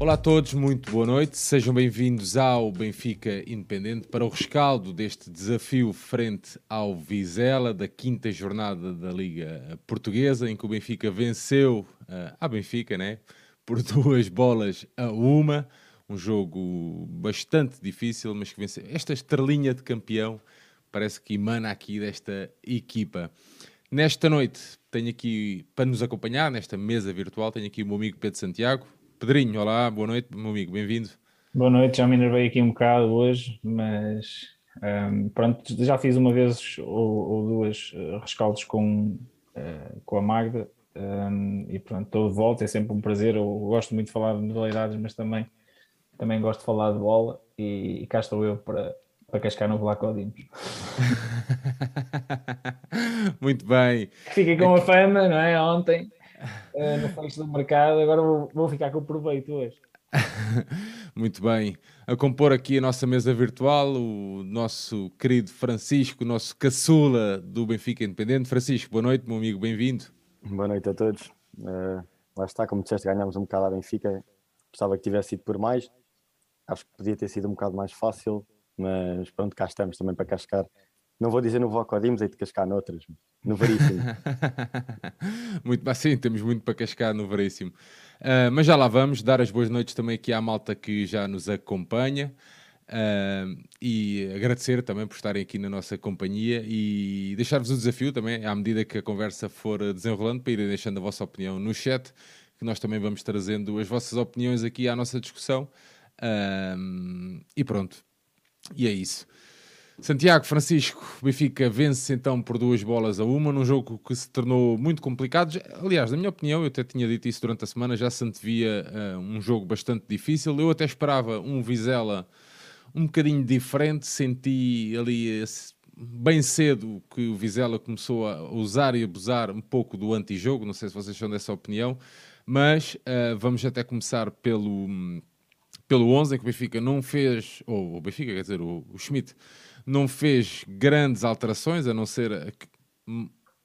Olá a todos, muito boa noite. Sejam bem-vindos ao Benfica Independente para o rescaldo deste desafio frente ao Vizela da quinta jornada da Liga Portuguesa, em que o Benfica venceu uh, a Benfica, né? Por duas bolas a uma. Um jogo bastante difícil, mas que venceu. Esta estrelinha de campeão parece que emana aqui desta equipa. Nesta noite tenho aqui, para nos acompanhar nesta mesa virtual, tenho aqui o meu amigo Pedro Santiago. Pedrinho, olá, boa noite, meu amigo, bem-vindo. Boa noite, já me enervei aqui um bocado hoje, mas um, pronto, já fiz uma vez ou, ou duas uh, rescaldos com, uh, com a Magda um, e pronto, estou de volta, é sempre um prazer. Eu gosto muito de falar de modalidades, mas também, também gosto de falar de bola e, e cá estou eu para, para cascar no Vlaco Dimos. muito bem. Fiquei com a fama, não é? Ontem uh, no fecho do mercado, agora vou, vou ficar com o proveito hoje. Muito bem. A compor aqui a nossa mesa virtual, o nosso querido Francisco, o nosso caçula do Benfica Independente. Francisco, boa noite, meu amigo, bem-vindo. Boa noite a todos. Uh, lá está, como disseste, ganhámos um bocado a Benfica. Gostava que tivesse sido por mais. Acho que podia ter sido um bocado mais fácil, mas pronto, cá estamos também para cascar não vou dizer no Vocodimos, aí de cascar noutras, no Veríssimo. muito bem, sim, temos muito para cascar no Veríssimo. Uh, mas já lá vamos, dar as boas noites também aqui à malta que já nos acompanha. Uh, e agradecer também por estarem aqui na nossa companhia e deixar-vos o desafio também, à medida que a conversa for desenrolando, para irem deixando a vossa opinião no chat, que nós também vamos trazendo as vossas opiniões aqui à nossa discussão. Uh, e pronto, e é isso. Santiago Francisco, Benfica vence então por duas bolas a uma, num jogo que se tornou muito complicado. Aliás, na minha opinião, eu até tinha dito isso durante a semana, já se antevia uh, um jogo bastante difícil. Eu até esperava um Vizela um bocadinho diferente, senti ali bem cedo que o Vizela começou a usar e abusar um pouco do antijogo, não sei se vocês são dessa opinião, mas uh, vamos até começar pelo, pelo 11, em que o Benfica não fez, ou o Benfica, quer dizer, o, o Schmidt não fez grandes alterações, a não ser a,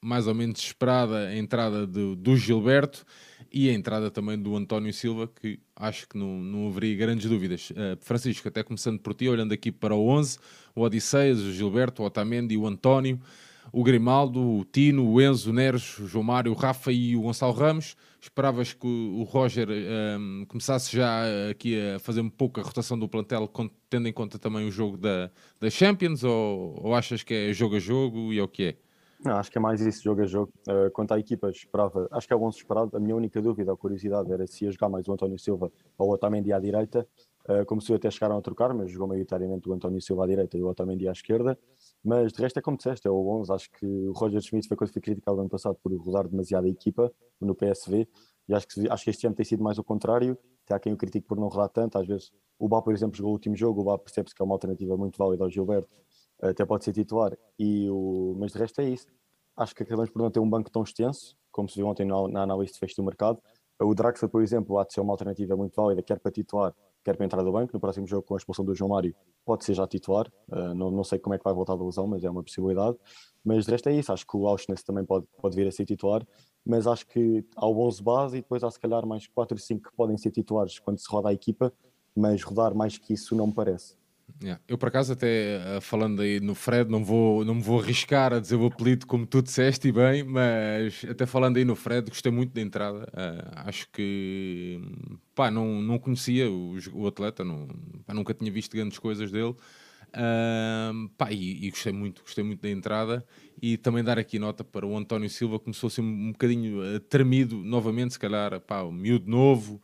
mais ou menos esperada a entrada do, do, Gilberto e a entrada também do António Silva, que acho que não, não haveria grandes dúvidas. Uh, Francisco, até começando por ti, olhando aqui para o 11, o Odisseias, o Gilberto, o Otamendi, o António, o Grimaldo, o Tino, o Enzo, o Neres, o João Mário, o Rafa e o Gonçalo Ramos. Esperavas que o Roger um, começasse já aqui a fazer um pouco a rotação do plantel, tendo em conta também o jogo da, da Champions, ou, ou achas que é jogo a jogo e é o que é? Não, acho que é mais isso, jogo a jogo. Uh, quanto à equipa, esperava, acho que é o 11 esperado. A minha única dúvida, a curiosidade, era se ia jogar mais o António Silva ou o Otamendi à direita. Uh, até chegaram a trocar, mas jogou maioritariamente o António Silva à direita e o Otamendi à esquerda. Mas de resto é como disseste, é o 11. Acho que o Roger Schmidt foi quando foi criticado no ano passado por rodar demasiado a equipa no PSV. E acho que, acho que este ano tem sido mais o contrário. Há quem o critique por não rodar tanto. Às vezes o Bá, por exemplo, jogou o último jogo. O Bá percebe-se que é uma alternativa muito válida ao Gilberto. Até pode ser titular. E o... Mas de resto é isso. Acho que acabamos por não ter um banco tão extenso, como se viu ontem na, na análise de fecho do mercado. O Draxler, por exemplo, há de ser uma alternativa muito válida, quer para titular, quer para entrar do banco. No próximo jogo, com a expulsão do João Mário, pode ser já titular. Uh, não, não sei como é que vai voltar da lesão, mas é uma possibilidade. Mas de resto é isso. Acho que o Auschwitz também pode, pode vir a ser titular. Mas acho que há o 11 base e depois há se calhar mais 4 ou 5 que podem ser titulares quando se roda a equipa. Mas rodar mais que isso não me parece. Yeah. Eu, por acaso, até uh, falando aí no Fred, não, vou, não me vou arriscar a dizer o apelido como tu disseste e bem, mas até falando aí no Fred, gostei muito da entrada. Uh, acho que pá, não, não conhecia o, o atleta, não, pá, nunca tinha visto grandes coisas dele. Uh, pá, e, e, gostei muito, gostei muito da entrada e também dar aqui nota para o António Silva, começou a ser um bocadinho uh, tremido novamente, se calhar, pá, um miúdo novo.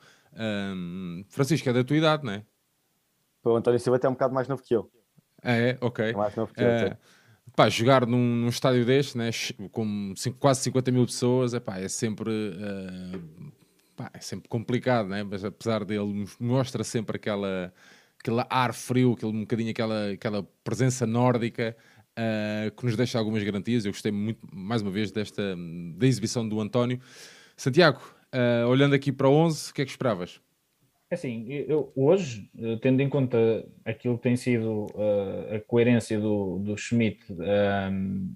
Francisco, é da tua idade, não é? O António Silva é até um bocado mais novo que eu. É, ok. É mais novo que eu. É, pá, jogar num, num, estádio deste, né, com quase 50 mil pessoas, é, pá, é sempre. Uh, pá, é sempre complicado, né? mas apesar dele, mostra sempre aquela, aquele ar frio, aquele, um bocadinho aquela, aquela presença nórdica uh, que nos deixa algumas garantias. Eu gostei muito, mais uma vez, desta da exibição do António. Santiago, uh, olhando aqui para o 11, o que é que esperavas? É assim, eu, hoje, eh, tendo em conta aquilo que tem sido uh, a coerência do, do Schmidt, um, ehm,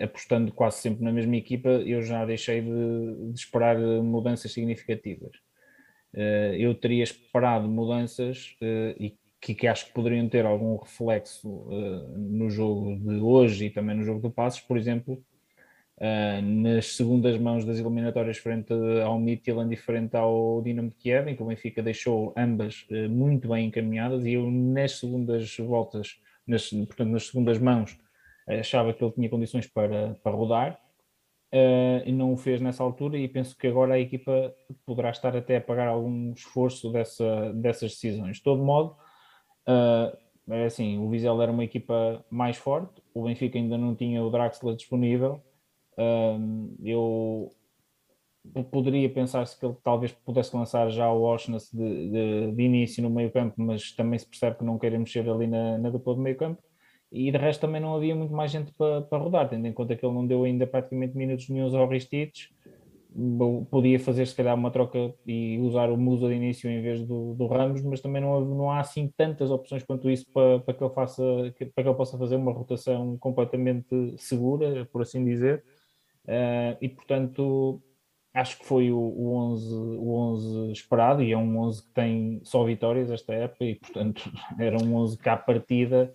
apostando quase sempre na mesma equipa, eu já deixei de, de esperar mudanças significativas. uh, eu teria esperado mudanças uh, e que, que, acho que poderiam ter algum reflexo uh, no jogo de hoje e também no jogo do Passos, por exemplo, nas segundas mãos das eliminatórias frente ao Midtjylland e frente ao Dinamo de Kiev, em que o Benfica deixou ambas muito bem encaminhadas e eu nas segundas voltas, nas, portanto nas segundas mãos, achava que ele tinha condições para, para rodar uh, e não o fez nessa altura e penso que agora a equipa poderá estar até a pagar algum esforço dessa, dessas decisões. De todo modo, uh, assim, o Vizela era uma equipa mais forte, o Benfica ainda não tinha o Draxler disponível, uh, eu poderia pensar-se que ele talvez pudesse lançar já o Oshness de, de, de, início no meio campo, mas também se percebe que não querem mexer ali na, na dupla do meio campo e de resto também não havia muito mais gente para, para rodar, tendo em conta que ele não deu ainda praticamente minutos nenhums ao Ristites, podia fazer se calhar uma troca e usar o Musa de início em vez do, do Ramos, mas também não, não há assim tantas opções quanto isso para, para, que ele faça, para que ele possa fazer uma rotação completamente segura, por assim dizer, uh, e portanto acho que foi o, o, 11, o 11 esperado e é um 11 que tem só vitórias esta época e portanto era um 11 que à partida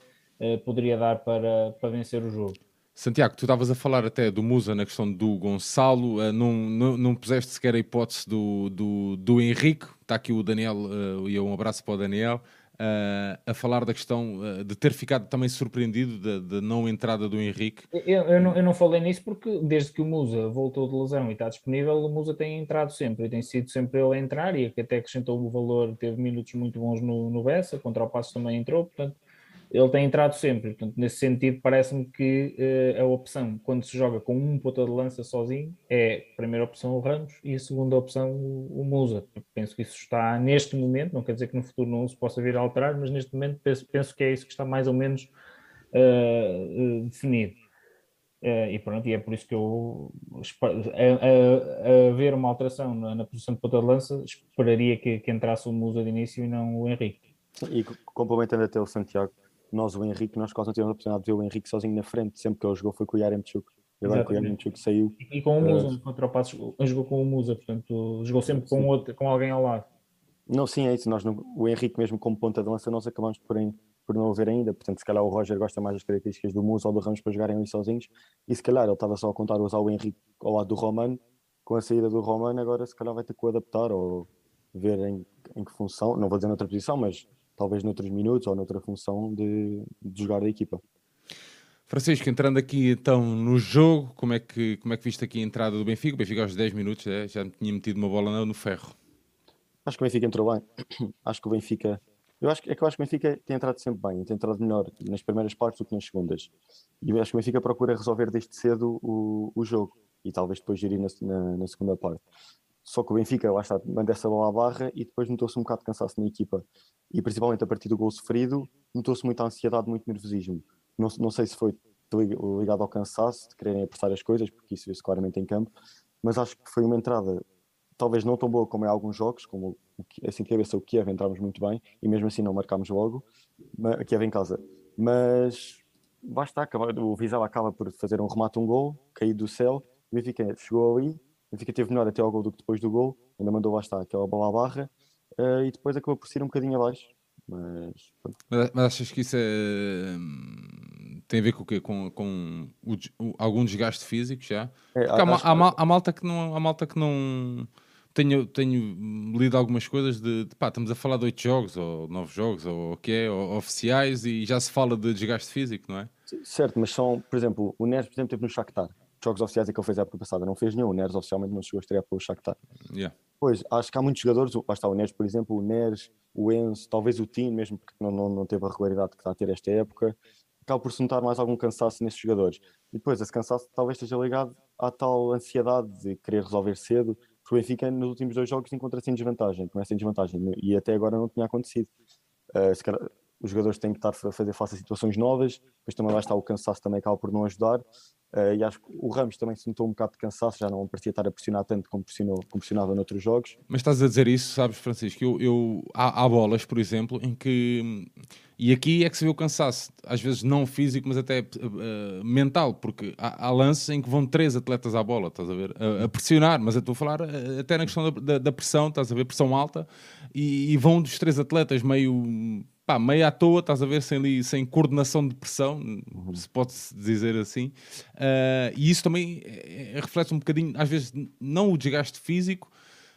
poderia dar para, para vencer o jogo. Santiago, tu estavas a falar até do Musa na questão do Gonçalo, uh, não, não, não puseste sequer a hipótese do, do, do Henrique, está aqui o Daniel, uh, e um abraço para o Daniel, uh, a falar da questão de ter ficado também surpreendido da, não entrada do Henrique. Eu, eu, não, eu não falei nisso porque desde que o Musa voltou de lesão e está disponível, o Musa tem entrado sempre e tem sido sempre ele a entrar e até acrescentou o valor, teve minutos muito bons no, no Bessa, contra o Passo também entrou, portanto ele tem entrado sempre. Portanto, nesse sentido, parece-me que uh, a opção, quando se joga com um ponta de lança sozinho, é a primeira opção o Ramos e a segunda opção o, o Musa. Penso que isso está neste momento, não quer dizer que no futuro não se possa vir a alterar, mas neste momento penso, penso que é isso que está mais ou menos uh, uh, definido. e pronto, e é por isso que eu, a, a, a ver uma alteração na, na, posição de ponta de lança, esperaria que, que entrasse o Musa de início e não o Henrique. E complementando até o Santiago, nós, o Henrique, nós quase não tivemos a oportunidade de ver o Henrique sozinho na frente, sempre que ele jogou foi com o Yaremchuk. Agora que o Yaremchuk saiu. E, com o Musa, contra o Passos, jogou com o Musa, portanto, jogou sempre com, outro, com alguém ao lado. Não, sim, é isso. Nós, o Henrique, mesmo como ponta de lança, nós acabamos por, por não o ver ainda. Portanto, se calhar o Roger gosta mais das características do Musa ou do Ramos para jogarem ali sozinhos. E se calhar ele estava só a contar usar o Henrique ao lado do Romano. Com a saída do Romano, agora se calhar vai ter que o adaptar ou ver em, em que função. Não vou dizer noutra posição, mas talvez noutros minutos ou noutra função de, de jogar a equipa. Francisco, entrando aqui então no jogo, como é que, como é que viste aqui a entrada do Benfica? O Benfica aos 10 minutos é, já tinha metido uma bola no ferro. Acho que o Benfica entrou bem. acho que o Benfica. Eu acho, é que eu acho que o Benfica tem entrado sempre bem, tem entrado melhor nas primeiras partes do que nas segundas. E eu acho que o Benfica procura resolver desde cedo o, o jogo e talvez depois gerir na, na, na segunda parte. Só que o Benfica, lá está, manda essa bola à barra e depois notou-se um bocado de cansaço na equipa. E principalmente a partir do gol sofrido, notou-se muita ansiedade, muito nervosismo. Não, não sei se foi ligado ao cansaço, de quererem apressar as coisas, porque isso vê-se claramente em campo, mas acho que foi uma entrada talvez não tão boa como em alguns jogos, como assim de cabeça o Kiev entramos muito bem e mesmo assim não marcámos logo, a Kiev em casa. Mas basta, o Vizela acaba por fazer um remate, um gol, cair do céu, o Benfica chegou ali Benfica teve melhor até ao gol do que depois do gol, ainda mandou lá estar aquela bola à barra uh, e depois acabou por ser um bocadinho abaixo. Mas, mas, mas achas que isso é, hum, tem a ver com o quê? Com, com o, o, algum desgaste físico já? É, há, há, há, malta que não. Há malta que não tenho, tenho lido algumas coisas de, de pá, estamos a falar de oito jogos ou nove jogos ou o que é, oficiais e já se fala de desgaste físico, não é? Certo, mas são, por exemplo, o Neres, por exemplo, teve no Shakhtar jogos oficiais é que ele fez a época passada, não fez nenhum. O Neres oficialmente não chegou a estrear pelo Shakhtar. Yeah. Pois, acho que há muitos jogadores, lá está o Neres, por exemplo, o Neres, o Enzo, talvez o Tim, mesmo porque não, não, não teve a regularidade que está a ter esta época, acaba por se notar mais algum cansaço nesses jogadores. E depois, esse cansaço talvez esteja ligado à tal ansiedade de querer resolver cedo, porque o Benfica nos últimos dois jogos encontra-se em desvantagem, começa em desvantagem, e até agora não tinha acontecido. Uh, os jogadores têm que estar a fazer face a situações novas, depois também lá está o cansaço também acaba por não ajudar. Uh, e acho que o Ramos também se notou um bocado de cansaço, já não parecia estar a pressionar tanto como, pressionou, como pressionava noutros jogos. Mas estás a dizer isso, sabes, Francisco? Eu, eu há, há, bolas, por exemplo, em que. E aqui é que se vê o cansaço, às vezes não físico, mas até uh, mental, porque há, há, lances em que vão três atletas à bola, estás a ver? A, a pressionar, mas eu estou a falar até na questão da, da, da, pressão, estás a ver? Pressão alta, e, e vão dos três atletas meio pá, meio à toa, estás a ver, sem, sem coordenação de pressão, uhum. se pode-se dizer assim. Uh, e isso também é, é, reflete um bocadinho, às vezes, não o desgaste físico,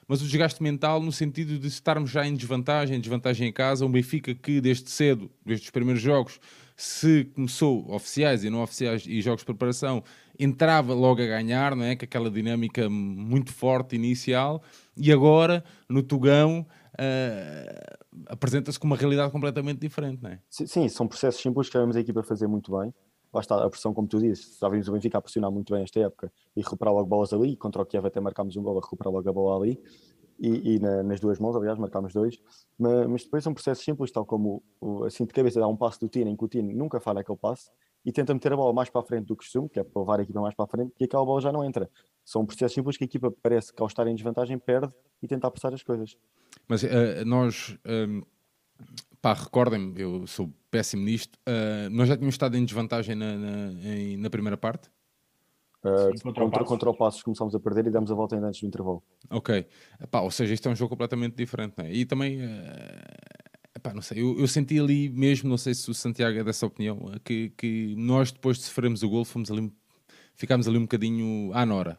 mas o desgaste mental no sentido de estarmos já em desvantagem, desvantagem em casa. Um Benfica que desde cedo, desde os primeiros jogos, se começou oficiais e não oficiais e jogos de preparação, entrava logo a ganhar, não é? Com aquela dinâmica muito forte inicial, e agora no Tugão uh, apresenta-se com uma realidade completamente diferente, não é? Sim, são processos simples que vemos a equipa fazer muito bem. Lá está a pressão, como tu dizes, já vimos o Benfica a pressionar muito bem esta época e recuperar logo bolas ali. Contra o Kiev até marcámos um gol a recuperar logo a bola ali. E, e na, nas duas mãos, aliás, marcámos dois. Mas, mas, depois são processos simples, tal como o, assim de cabeça dá um passo do Tino, em que o Tino nunca falha aquele passe e tenta meter a bola mais para a frente do que costume, que é para levar a equipa mais para a frente, e aquela bola já não entra. São processos simples que a equipa parece que ao estar em desvantagem perde e tenta apressar as coisas. Mas uh, nós, um, pá, recordem-me, eu sou péssimo nisto, uh, nós já tínhamos estado em desvantagem na, na, em, na primeira parte? Uh, Sim, contra, contra, o contra, o Passos começámos a perder e demos a volta ainda antes do intervalo. Ok, Epá, ou seja, isto é um jogo completamente diferente, não é? E também, uh, epá, não sei, eu, eu, senti ali mesmo, não sei se o Santiago é dessa opinião, que, que nós depois de sofrermos o gol fomos ali, ficámos ali um bocadinho à nora.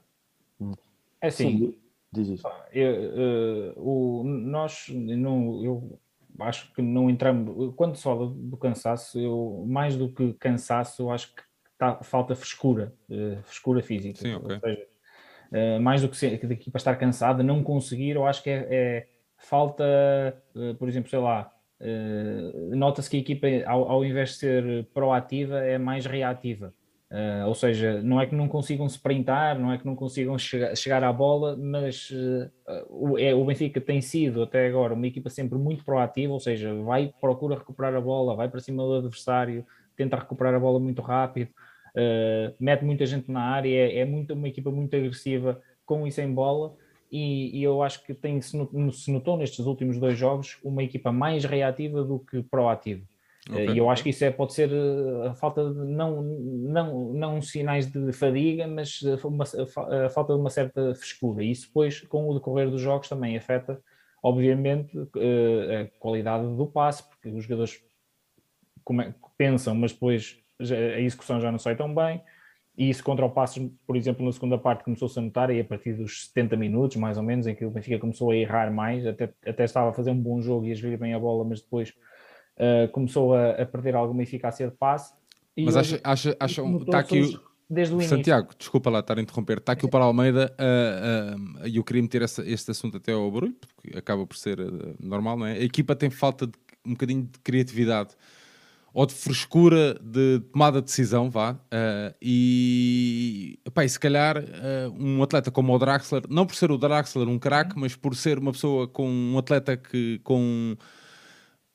É assim, Diz isso. Eu, uh, o, nós, não, eu acho que não entramos. Quando se fala do cansaço, eu, mais do que cansaço, eu acho que tá, falta frescura, uh, frescura física. Sim, okay. Ou seja, uh, mais do que, ser, que daqui para estar cansada, não conseguir, eu acho que é, é falta, por exemplo, sei lá. Nota-se que a equipa, ao, ao invés de ser proativa, é mais reativa. Uh, ou seja, não é que não consigam sprintar, não é que não consigam chegar, chegar à bola, mas uh, o, é, o, Benfica tem sido até agora uma equipa sempre muito proativa, ou seja, vai, procura recuperar a bola, vai para cima do adversário, tenta recuperar a bola muito rápido, uh, mete muita gente na área, é, é muito, uma equipa muito agressiva com e sem bola. E, e eu acho que tem, se, se notou nestes últimos dois jogos uma equipa mais reativa do que proativa. Okay. E eu acho que isso é, pode ser eh, a falta de, não, não, não sinais de fadiga, mas uma, a falta de uma certa frescura. E isso depois, com o decorrer dos jogos, também afeta, obviamente, eh, a qualidade do passe, porque os jogadores pensam, mas depois a execução já não sai tão bem. E isso contra o Passos, por exemplo, na segunda parte começou-se a notar, e a partir dos 70 minutos, mais ou menos, em que o Benfica começou a errar mais, até, até estava a fazer um bom jogo e a gerir bem a bola, mas depois uh, começou a, a, perder alguma eficácia de passe. Mas acha, acha, acha está aqui desde o Santiago, início. desculpa lá estar a interromper, está aqui o Paulo Almeida uh, uh, e eu queria meter essa, este assunto até ao barulho, porque acaba por ser uh, normal, não é? A equipa tem falta de um bocadinho de criatividade ou de frescura de tomada de decisão, vá, uh, e, epá, e se calhar um atleta como o Draxler, não por ser o Draxler um craque, mas por ser uma pessoa com um atleta que com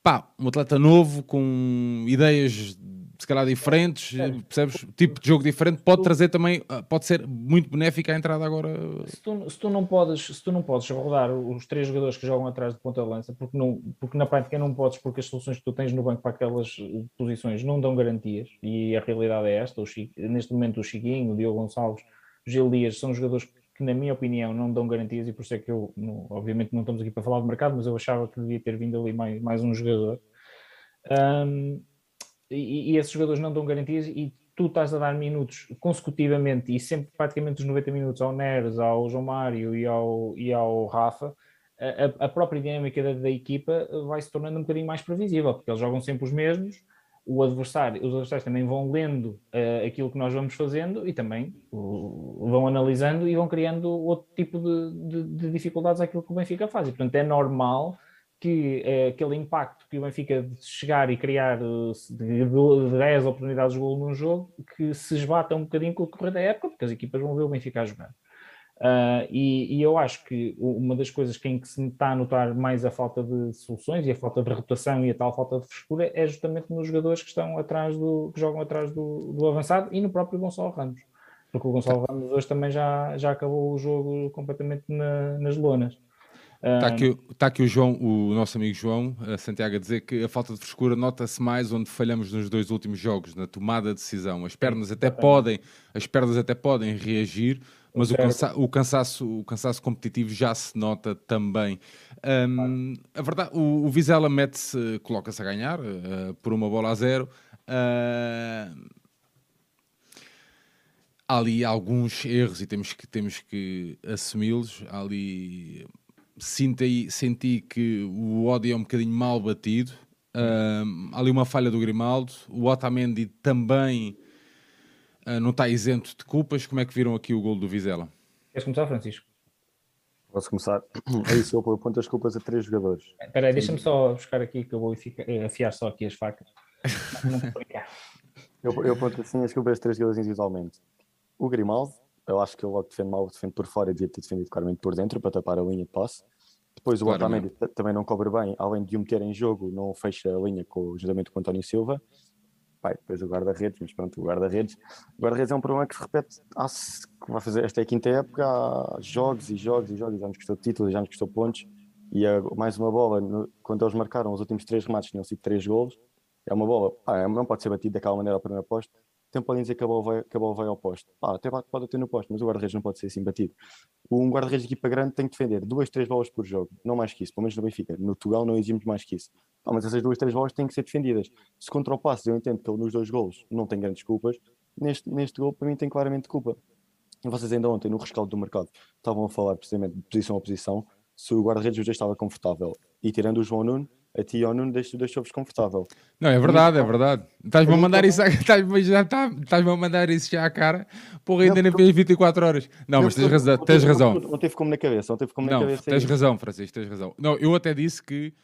pá, um atleta novo com ideias se calhar diferentes, é. percebes? Tipo de jogo diferente, pode trazer também, ah, pode ser muito benéfica a entrada agora. Se tu, se tu, não podes, se tu não podes rodar os três jogadores que jogam atrás de ponta de lança, porque, não, porque na prática não podes, porque as soluções que tu tens no banco para aquelas posições não dão garantias, e a realidade é esta, Chico, neste momento o Chiquinho, o Diogo Gonçalves, o Gil Dias são jogadores que na minha opinião não dão garantias e por isso é que eu, não, obviamente não estamos aqui para falar de mercado, mas eu achava que devia ter vindo ali mais, mais um jogador. Um, e, e, esses jogadores não dão garantias e tu estás a dar minutos consecutivamente e sempre praticamente os 90 minutos ao Neres, ao João Mário e ao, e ao Rafa, a, a própria dinâmica da, da, equipa vai se tornando um bocadinho mais previsível, porque eles jogam sempre os mesmos, o adversário, os adversários também vão lendo uh, aquilo que nós vamos fazendo e também uh, vão analisando e vão criando outro tipo de, de, de, dificuldades àquilo que o Benfica faz. E, portanto, é normal que uh, aquele impacto que o Benfica de chegar e criar de, de 10 oportunidades de gol num jogo, que se esbata um bocadinho com o decorrer da época, porque as equipas vão ver o Benfica a jogar. Uh, e, e, eu acho que uma das coisas que, em que se está a notar mais a falta de soluções e a falta de rotação e a tal falta de frescura é justamente nos jogadores que estão atrás do que jogam atrás do, do avançado e no próprio Gonçalo Ramos, porque o Gonçalo Ramos hoje também já, já acabou o jogo completamente na, nas lonas. Está aqui, tá aqui o João, o nosso amigo João Santiago, a dizer que a falta de frescura nota-se mais onde falhamos nos dois últimos jogos, na tomada de decisão. As pernas até podem, as pernas até podem reagir, mas o, cansa o, cansaço, o cansaço competitivo já se nota também. Um, a verdade, o, o Vizela mete-se, coloca-se a ganhar uh, por uma bola a zero. Uh, há ali alguns erros e temos que, temos que assumi-los. Há ali senti, senti que o ódio é um bocadinho mal batido. Uh, ali uma falha do Grimaldo. O Otamendi também não está isento de culpas. Como é que viram aqui o gol do Vizela? Queres começar, Francisco? Posso começar? É isso, eu ponho as culpas a três jogadores. Espera aí, deixa-me só buscar aqui que eu vou eh, afiar só aqui as facas. eu, eu ponho assim as culpas a três jogadores individualmente. O Grimaldo, eu acho que ele logo defende mal, defende por fora e devia ter defendido claramente por dentro para tapar a linha de passe. Depois o Otamendi também não cobre bem, além de o meter em jogo, não fecha a linha com, juntamente com o António Silva. Pai, depois o guarda-redes, mas pronto, o guarda-redes. O guarda-redes é um problema que se repete, há, que vai fazer, esta é a quinta época, há jogos e jogos e jogos, já nos custou títulos, já nos custou pontos. E a, mais uma bola, no, quando eles marcaram os últimos três remates, tinham sido três golos. É uma bola, pá, não pode ser batida daquela maneira ao primeiro posto tempo podem dizer que a vai, que vai ao posto. Ah, até pode ter no posto, mas o guarda-redes não pode ser assim batido. Um guarda-redes de equipa grande tem que defender duas, três bolas por jogo, não mais que isso, pelo menos no Benfica. No Tugal não exigimos mais que isso. Mas essas duas, três bolas têm que ser defendidas. Se contra o passe eu entendo que ele nos dois golos não tem grandes culpas, neste, neste gol para mim tem claramente culpa. Vocês ainda ontem, no rescaldo do mercado, estavam a falar precisamente de posição a posição, se o guarda-redes já estava confortável. E tirando o João Nuno, a ti ou não deixou-vos confortável. Não, é verdade, é verdade. Estás-me a mandar isso, estás-me já, estás a mandar isso já à cara, porra, ainda nem fez 24 horas. Não, mas tens razão, tens razão. Não teve como na cabeça, não teve como na não, cabeça. Tens razão, Francisco, tens razão. Não, eu até disse que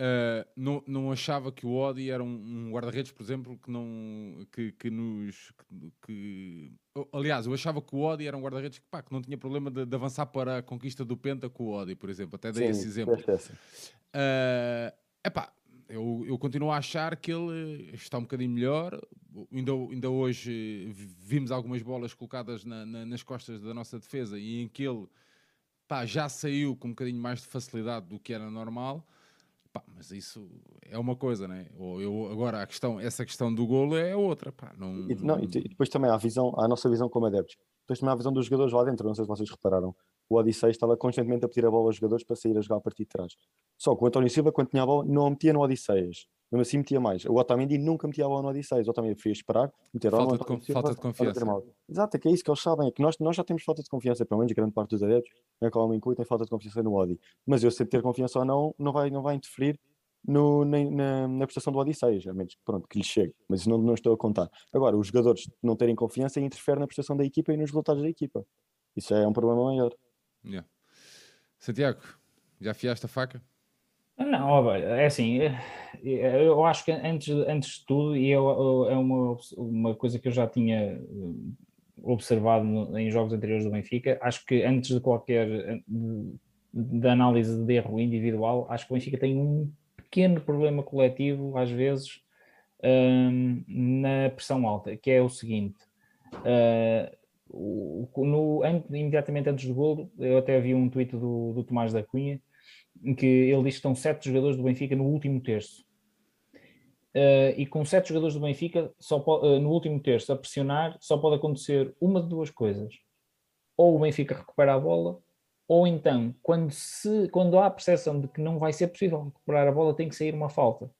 uh, não, não achava que o Odi era um, um guarda-redes, por exemplo, que não que, que nos que, que, aliás, eu achava que o Odi era um guarda-redes que, pá, que não tinha problema de, de, avançar para a conquista do Penta com o Odi, por exemplo. Até dei Sim, esse exemplo. Uh, Epá, eu, eu continuo a achar que ele está um bocadinho melhor. Ainda, ainda hoje vimos algumas bolas colocadas na, na, nas costas da nossa defesa e em que ele pá, já saiu com um bocadinho mais de facilidade do que era normal. Pá, mas isso é uma coisa, né? Ou eu, agora, a questão, essa questão do golo é outra. Pá, não, e, não, e depois também há a, visão, a nossa visão como adeptos. Depois também há a visão dos jogadores lá dentro. Não sei se vocês repararam o Odissei estava constantemente a pedir a bola aos jogadores para sair a jogar a partir de trás. Só que o António Silva, quando tinha a bola, não a metia no Odisseias. Mesmo assim metia mais. O Otamendi nunca metia a bola no Odisseias. O Otamendi preferia esperar, meter a bola falta, de, Silva, falta de confiança. Exato, é que é isso que eles sabem. É que nós, nós já temos falta de confiança, pelo menos grande parte dos adeptos, na qual me inclui, tem falta de confiança no Odi. Mas eu sei ter confiança ou não, não vai, não vai interferir no, na, na, prestação do Odisseias, a menos pronto, que lhe chegue. Mas isso não, não estou a contar. Agora, os jogadores não terem confiança interfere na prestação da equipa e nos resultados da equipa. Isso é um problema maior. Yeah. Santiago, já afiaste a faca? Não, é assim, é, eu acho que antes, antes de tudo, e eu, é uma, uma coisa que eu já tinha eh, observado em jogos anteriores do Benfica, acho que antes de qualquer de análise de erro individual, acho que o Benfica tem um pequeno problema coletivo, às vezes, um, na pressão alta, que é o seguinte. Uh, no, imediatamente antes do golo, eu até vi um tweet do, do Tomás da Cunha, em que ele diz que estão sete jogadores do Benfica no último terço. Uh, e com sete jogadores do Benfica, só pode, uh, no último terço, a pressionar, só pode acontecer uma de duas coisas. Ou o Benfica recupera a bola, ou então, quando, se, quando há a percepção de que não vai ser possível recuperar a bola, tem que sair uma falta.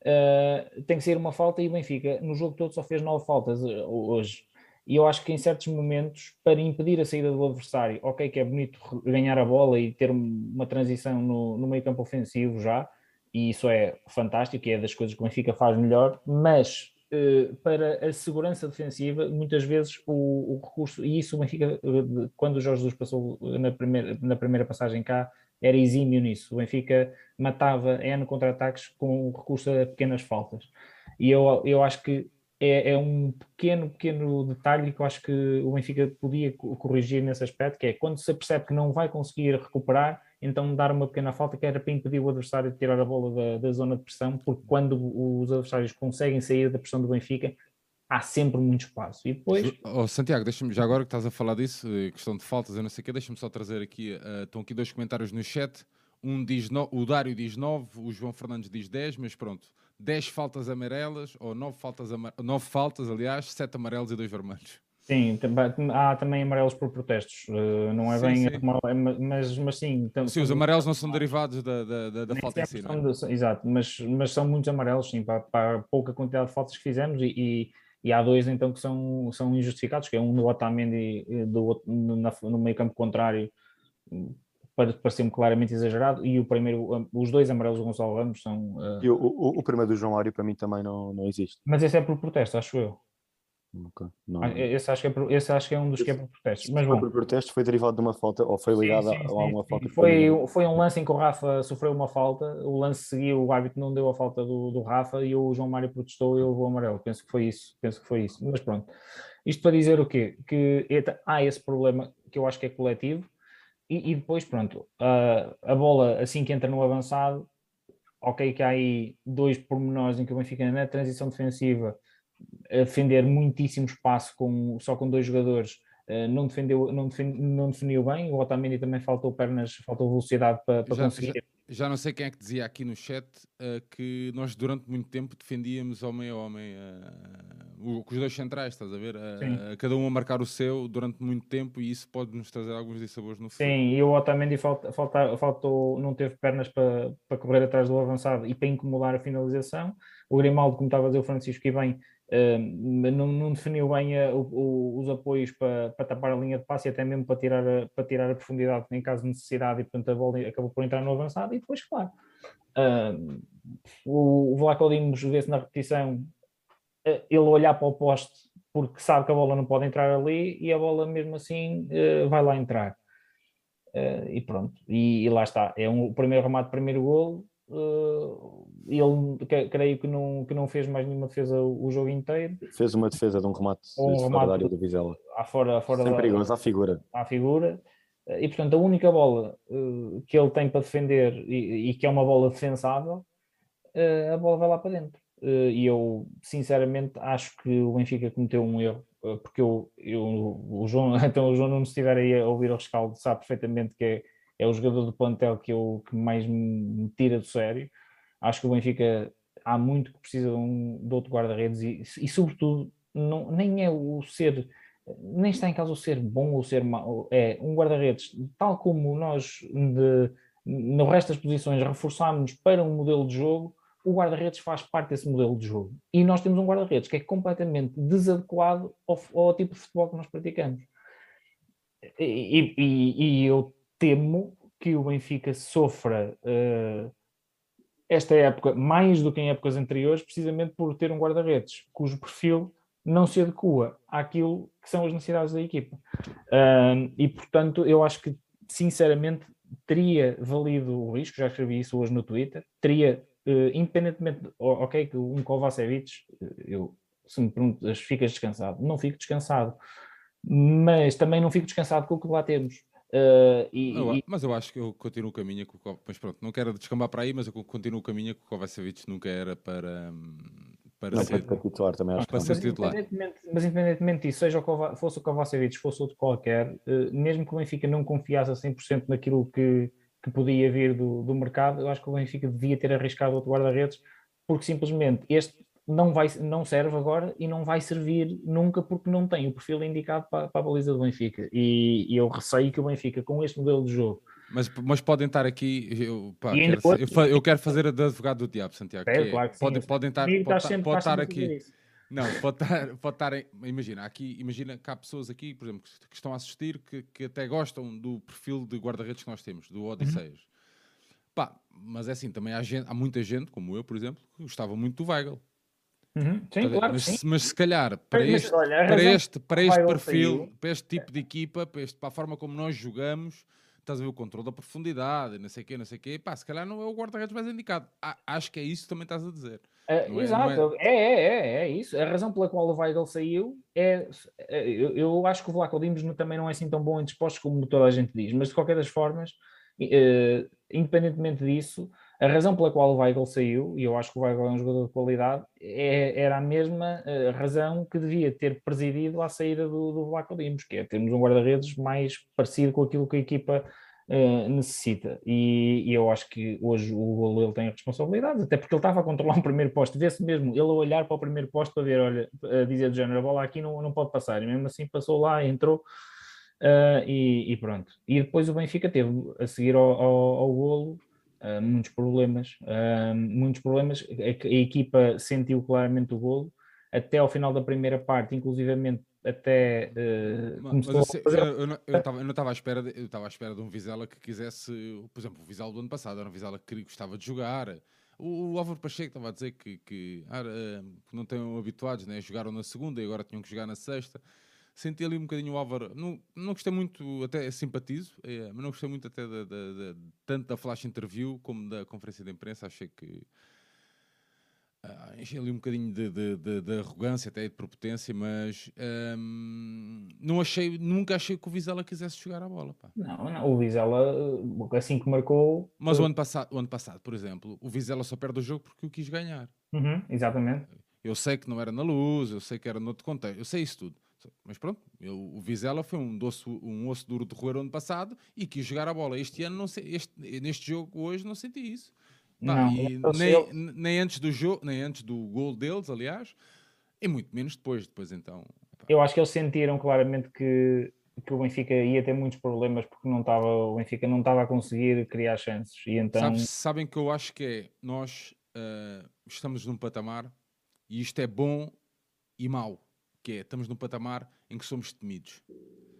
Uh, tem que sair uma falta e o Benfica, no jogo todo, só fez nove faltas hoje. E eu acho que em certos momentos, para impedir a saída do adversário, ok, que é bonito ganhar a bola e ter uma transição no, no meio campo ofensivo já, e isso é fantástico, é das coisas que o Benfica faz melhor, mas eh, para a segurança defensiva, muitas vezes o, o, recurso, e isso o Benfica, eh, quando o Jorge Jesus passou na primeira, na primeira passagem cá, era exímio nisso. O Benfica matava N contra-ataques com recurso a pequenas faltas. E eu, eu acho que é, é, um pequeno, pequeno detalhe que eu acho que o Benfica podia corrigir nesse aspecto, que é quando se percebe que não vai conseguir recuperar, então dar uma pequena falta que era para impedir o adversário de tirar a bola da, da zona de pressão, porque quando os adversários conseguem sair da pressão do Benfica, há sempre muito espaço. E depois. Oh, Santiago, deixa-me, já agora que estás a falar disso, eh, questão de faltas, eu não sei o quê, deixa-me só trazer aqui. Uh, estão aqui dois comentários no chat. Um diz no, o Dário diz 9, o João Fernandes diz 10, mas pronto. 10 faltas amarelas, ou 9 faltas, 9 faltas aliás, 7 amarelos e 2 vermelhos. Sim, há também amarelos por protestos, eh, não é sim, bem, sim. É mas, mas sim. Então, sim, os amarelos não são derivados da, da, da falta em si, não é? de, Exato, mas, mas são muitos amarelos, sim, para, para a pouca quantidade de faltas que fizemos e, e, e, há dois então que são, são injustificados, que é um do Otamendi do, no, no meio campo contrário, pareceu-me claramente exagerado, e o primeiro, os dois amarelos do Gonçalo Ramos são... Uh... O, o, primeiro do João Mário para mim também não, não existe. Mas esse é por protesto, acho eu. Okay. Não, ah, esse, acho que é, esse acho que é um dos esse, que é por protestos. Mas bom. Por protesto foi derivado de uma falta ou foi ligado sim, sim, a alguma falta? Foi, foi um lance em que o Rafa sofreu uma falta, o lance seguiu, o árbitro não deu a falta do, do Rafa e o João Mário protestou e levou o amarelo. Penso que foi isso, penso que foi isso. Mas pronto. Isto para dizer o quê? Que há esse problema que eu acho que é coletivo e, e depois, pronto, a, a bola assim que entra no avançado, ok que há aí dois pormenores em que o Benfica na transição defensiva a defender muitíssimo espaço com, só com dois jogadores, uh, não, defendeu, não, defend, não definiu bem, o Otamendi também faltou pernas, faltou velocidade para, para já, conseguir. Já, não sei quem é que dizia aqui no chat uh, que nós durante muito tempo defendíamos homem a homem, uh, com os dois centrais, estás a ver? cada um a marcar o seu durante muito tempo e isso pode nos trazer alguns dissabores no futuro. Sim, e o Otamendi falta, falta, faltou, não teve pernas para, para correr atrás do avançado e para incomodar a finalização. O Grimaldo, como estava a dizer o Francisco, e bem, não, não, definiu bem a, o, os apoios para, para, tapar a linha de passe e até mesmo para tirar a, para tirar a profundidade em caso de necessidade e portanto a bola acabou por entrar no avançado. E depois claro o, o Vlaco vê-se na repetição uh, ele olhar para o poste porque sabe que a bola não pode entrar ali e a bola mesmo assim uh, vai lá entrar. Uh, e pronto, e, e, lá está. É um, o primeiro remate, primeiro golo uh, ele creio que não, que não fez mais nenhuma defesa o, jogo inteiro. Fez uma defesa de um remate, um remate da área do Vizela. À fora, à fora Sem perigoso, à figura. À figura. E portanto, a única bola uh, que ele tem para defender e, e, que é uma bola defensável, uh, a bola vai lá para dentro. E eu, sinceramente, acho que o Benfica cometeu um erro, porque eu, eu, o João, então o João não estiver aí a ouvir o rescaldo, sabe perfeitamente que é, é o jogador do plantel que, eu, que mais me tira do sério. Acho que o Benfica há muito que precisa de, um, de outro guarda-redes e, e, sobretudo, não, nem é o ser, nem está em causa o ser bom ou ser mau, é um guarda-redes, tal como nós de, no resto das posições reforçámos para um modelo de jogo, o guarda-redes faz parte desse modelo de jogo. E nós temos um guarda-redes que é completamente desadequado ao, ao, tipo de futebol que nós praticamos. E, e, e eu temo que o Benfica sofra uh, esta época mais do que em épocas anteriores, precisamente por ter um guarda-redes cujo perfil não se adequa àquilo que são as necessidades da equipa. Uh, e portanto, eu acho que sinceramente teria valido o risco, já escrevi isso hoje no Twitter, teria, uh, independentemente, ok, que um Kovacevic, eu, se me perguntas, ficas descansado? Não fico descansado, mas também não fico descansado com o que lá temos. Uh, e, eu, e... Mas eu acho que eu continuo o caminho com o Mas pronto, não quero descambar para aí, mas eu continuo o caminho que o Kovacevic nunca era para, para não, ser para titular também acho para ser titular. Independentemente, mas independentemente disso, seja o fosse o Kovacevic, fosse outro qualquer, uh, mesmo que o Benfica não confiasse a 100% naquilo que, que podia vir do, do mercado, eu acho que o Benfica devia ter arriscado outro guarda-redes, porque simplesmente este não, vai, não serve agora e não vai servir nunca porque não tem o perfil indicado para, para a baliza do Benfica. E, e, eu receio que o Benfica, com este modelo de jogo. Mas, mas podem estar aqui. Eu, pá, quero, eu, eu, quero fazer a de advogado do diabo, Santiago. É, claro que podem, sim, podem estar. Pode, sempre, pode estar aqui. Não, pode estar, pode estar. Imagina, aqui, imagina que há pessoas aqui, por exemplo, que, que estão a assistir que, que até gostam do perfil de guarda-redes que nós temos, do Odisseias. Uhum. Pá, mas é assim, também há, gente, há muita gente, como eu, por exemplo, que gostava muito do Weigl. Uhum. Sim, claro mas, sim. mas se calhar para mas, este, olha, para este, para este perfil, para este tipo de equipa, para, este, para a forma como nós jogamos, estás a ver o controle da profundidade, não sei o quê, não sei o quê, pá, se calhar não é o guarda-redes mais indicado. acho que é isso que também estás a dizer. Uh, exato, é, é, é, é, isso. A razão pela qual o Weigl saiu é. Eu, eu acho que o Vlaco Dimos também não é assim tão bom em dispostos como toda a gente diz, mas de qualquer das formas, uh, independentemente disso, a razão pela qual o Weigl saiu, e eu acho que o Weigl é um jogador de qualidade, é, era a mesma uh, razão que devia ter presidido à saída do, do Vlaco Dimos, que é termos um guarda-redes mais parecido com aquilo que a equipa uh, necessita. E, e, eu acho que hoje o golo ele tem responsabilidades, até porque ele estava a controlar um primeiro posto, vê-se mesmo ele a olhar para o primeiro posto para ver, olha, a dizer do género, a bola aqui não, não pode passar, e mesmo assim passou lá, entrou. Uh, e, e, pronto. E depois o Benfica teve a seguir ao, ao, ao golo uh, muitos problemas, uh, muitos problemas. A, a, equipa sentiu claramente o golo até ao final da primeira parte, inclusivamente até uh, começou mas, assim, fazer... eu, eu, não estava à espera de, eu estava à espera de um Vizela que quisesse, por exemplo, o Vizela do ano passado era um Vizela que gostava de jogar. O, o Álvaro Pacheco estava a dizer que, que, ah, que não estão habituados, né? jogaram na segunda e agora tinham que jogar na sexta. Senti ali um bocadinho o Álvaro, não, não gostei muito, até simpatizo, é, mas não gostei muito até de, de, de, tanto da flash interview como da conferência de imprensa. Achei que Uh, enchi ali um bocadinho de, de, de, de, arrogância, até de prepotência, mas um, não achei, nunca achei que o Vizela quisesse jogar a bola. Pá. Não, não, o Vizela, assim que marcou. Mas o ano, passado, o ano passado, por exemplo, o Vizela só perde o jogo porque o quis ganhar. Uhum, exatamente. Eu sei que não era na luz, eu sei que era noutro contexto, eu sei isso tudo. Mas pronto, o Vizela foi um, doce, um osso duro de roer ano passado e quis jogar a bola. Este ano, não sei, este, neste jogo hoje, não senti isso. Não, nem, nem, antes do jogo, nem antes do gol deles, aliás, e muito menos depois. Depois então. Eu acho que eles sentiram claramente que, que o Benfica ia ter muitos problemas porque não estava, o Benfica não estava a conseguir criar chances. E então... Sabem que eu acho que é nós uh, estamos num patamar e isto é bom e mau, que é estamos num patamar em que somos temidos.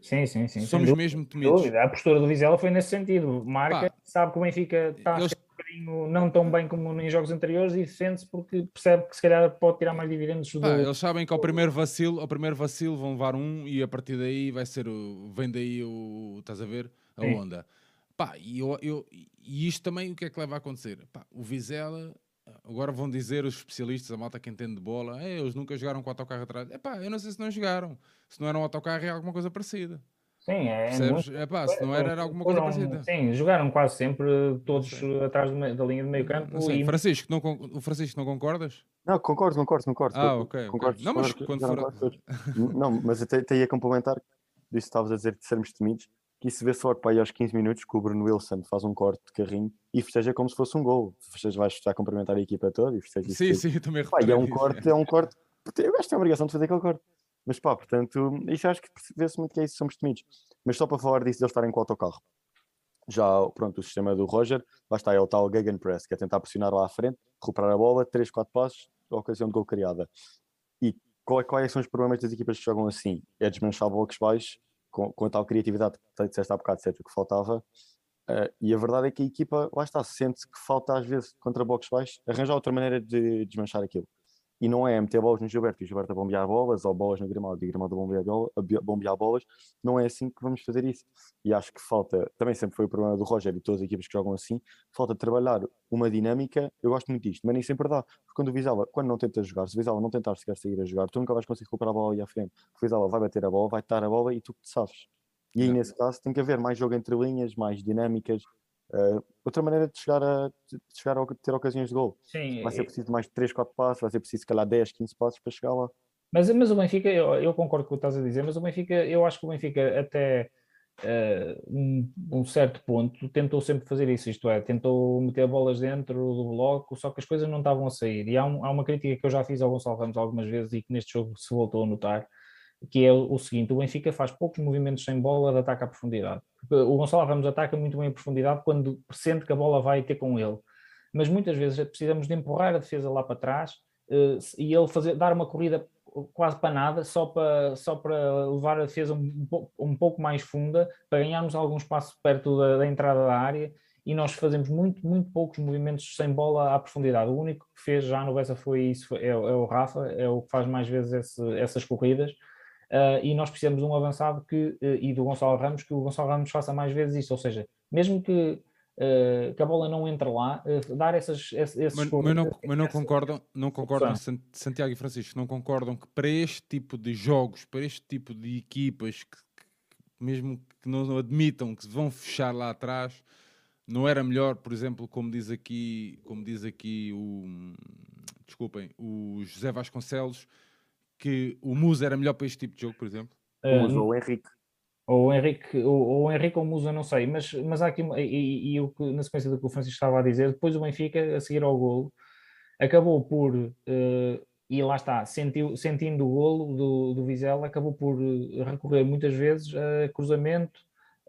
Sim, sim, sim. Somos mesmo temidos. A postura do Vizela foi nesse sentido. Marca, Pá, sabe que o Benfica está eles, bocadinho não tão bem como em jogos anteriores e defende-se porque percebe que se calhar pode tirar mais dividendos do... Eles sabem que ao primeiro vacilo, ao primeiro vacilo vão levar um e a partir daí vai ser o, vem daí o, estás a ver, a Sim. onda. Pá, e, eu, eu, e isto também o que é que leva a acontecer? Pá, o Vizela, agora vão dizer os especialistas, a malta que entende de bola, eles nunca jogaram com o autocarro atrás. É pá, eu não sei se não jogaram. Se não era um autocarro é alguma coisa parecida. Sim, é. Muito... É pá, se não era, era alguma coisa parecida. Sim, jogaram quase sempre todos atrás da linha de meio campo. E... Francisco, não, o Francisco, não concordas? Não, concordo, concordo, concordo. Ah, ok. Concordo, okay. Não, mas quando for... não, mas até, até ia complementar disso que estavas a dizer de sermos temidos, que isso vê-se logo para aí aos 15 minutos que o Bruno Wilson faz um corte de carrinho e festeja como se fosse um gol. Festeja, vais estar a cumprimentar a equipa toda e festeja Sim, isso sim, também reparei. E é um corte, é um corte. Eu acho que tem a obrigação de fazer aquele corte. Mas pá, portanto, isso acho que vê-se muito que é isso, somos temidos. Mas só para falar disso de eles estarem com o autocarro. Já, pronto, o sistema do Roger, lá está, é o tal Gegenpress, que é tentar pressionar lá à frente, recuperar a bola, 3, 4 passos, a ocasião de gol criada. E quais são os problemas das equipas que jogam assim? É desmanchar blocos baixos, com, com a tal criatividade que disseste há bocado, certo, que faltava. Uh, e a verdade é que a equipa, lá está, sente que falta às vezes contra blocos baixos, arranjar outra maneira de desmanchar aquilo e não é meter bolas no Gilberto e o Gilberto a bombear bolas ou bolas no Grimado e o Grimado a bombear, bola, a bombear bolas, não é assim que vamos fazer isso. E acho que falta, também sempre foi o problema do Roger e todas as equipas que jogam assim, falta trabalhar uma dinâmica, eu gosto muito disto, mas nem sempre dá, porque quando o Vizela, quando não tenta jogar, se o Vizela não tentar sequer sair a jogar, tu nunca vais conseguir recuperar a bola e à frente, o Vizela vai bater a bola, vai estar a bola e tu te sabes. E aí, nesse caso, tem que haver mais jogo entre linhas, mais dinâmicas, Uh, outra maneira de chegar a, de chegar a ter ocasiões de gol. Sim, vai ser preciso mais 3, 4 passos, vai ser preciso, se calhar, 10, 15 passos para chegar lá. Mas, mas o Benfica, eu, eu concordo com o que estás a dizer, mas o Benfica, eu acho que o Benfica, até uh, um, um, certo ponto, tentou sempre fazer isso, isto é, tentou meter bolas dentro do bloco, só que as coisas não estavam a sair. E há, um, há uma crítica que eu já fiz ao Gonçalo Ramos algumas vezes e que neste jogo se voltou a notar, que é o, seguinte: o Benfica faz poucos movimentos sem bola de ataque à profundidade. O Gonçalo Ramos ataca muito bem a profundidade quando sente que a bola vai ter com ele, mas muitas vezes precisamos de empurrar a defesa lá para trás uh, e ele fazer, dar uma corrida quase para nada, só para, só para levar a defesa um, um pouco mais funda, para ganharmos algum espaço perto da, da, entrada da área, e nós fazemos muito, muito poucos movimentos sem bola à profundidade. O único que fez já no Bessa foi isso, é, é, o Rafa, é o que faz mais vezes esse, essas corridas, Uh, e nós precisamos de um avançado que, uh, e do Gonçalo Ramos, que o Gonçalo Ramos faça mais vezes isso, ou seja, mesmo que uh, que a bola não entra lá, dar essas, esses mas, mas, não, mas não concordam, não concordam Santiago e Francisco, não concordam que para este tipo de jogos, para este tipo de equipas que, que mesmo que não admitam que vão fechar lá atrás, não era melhor, por exemplo, como diz aqui, como diz aqui o desculpem, o José Vasconcelos, que o Musa era melhor para este tipo de jogo, por exemplo? Uh, ou o Henrique. Ou o Henrique, ou, ou o Henrique ou o Musa, não sei, mas, mas há aqui, e, e, e, na sequência do que o Francisco estava a dizer, depois o Benfica, a seguir ao golo, acabou por, uh, e lá está, sentiu, sentindo o golo do, do Vizela, acabou por eh, recorrer muitas vezes a cruzamento,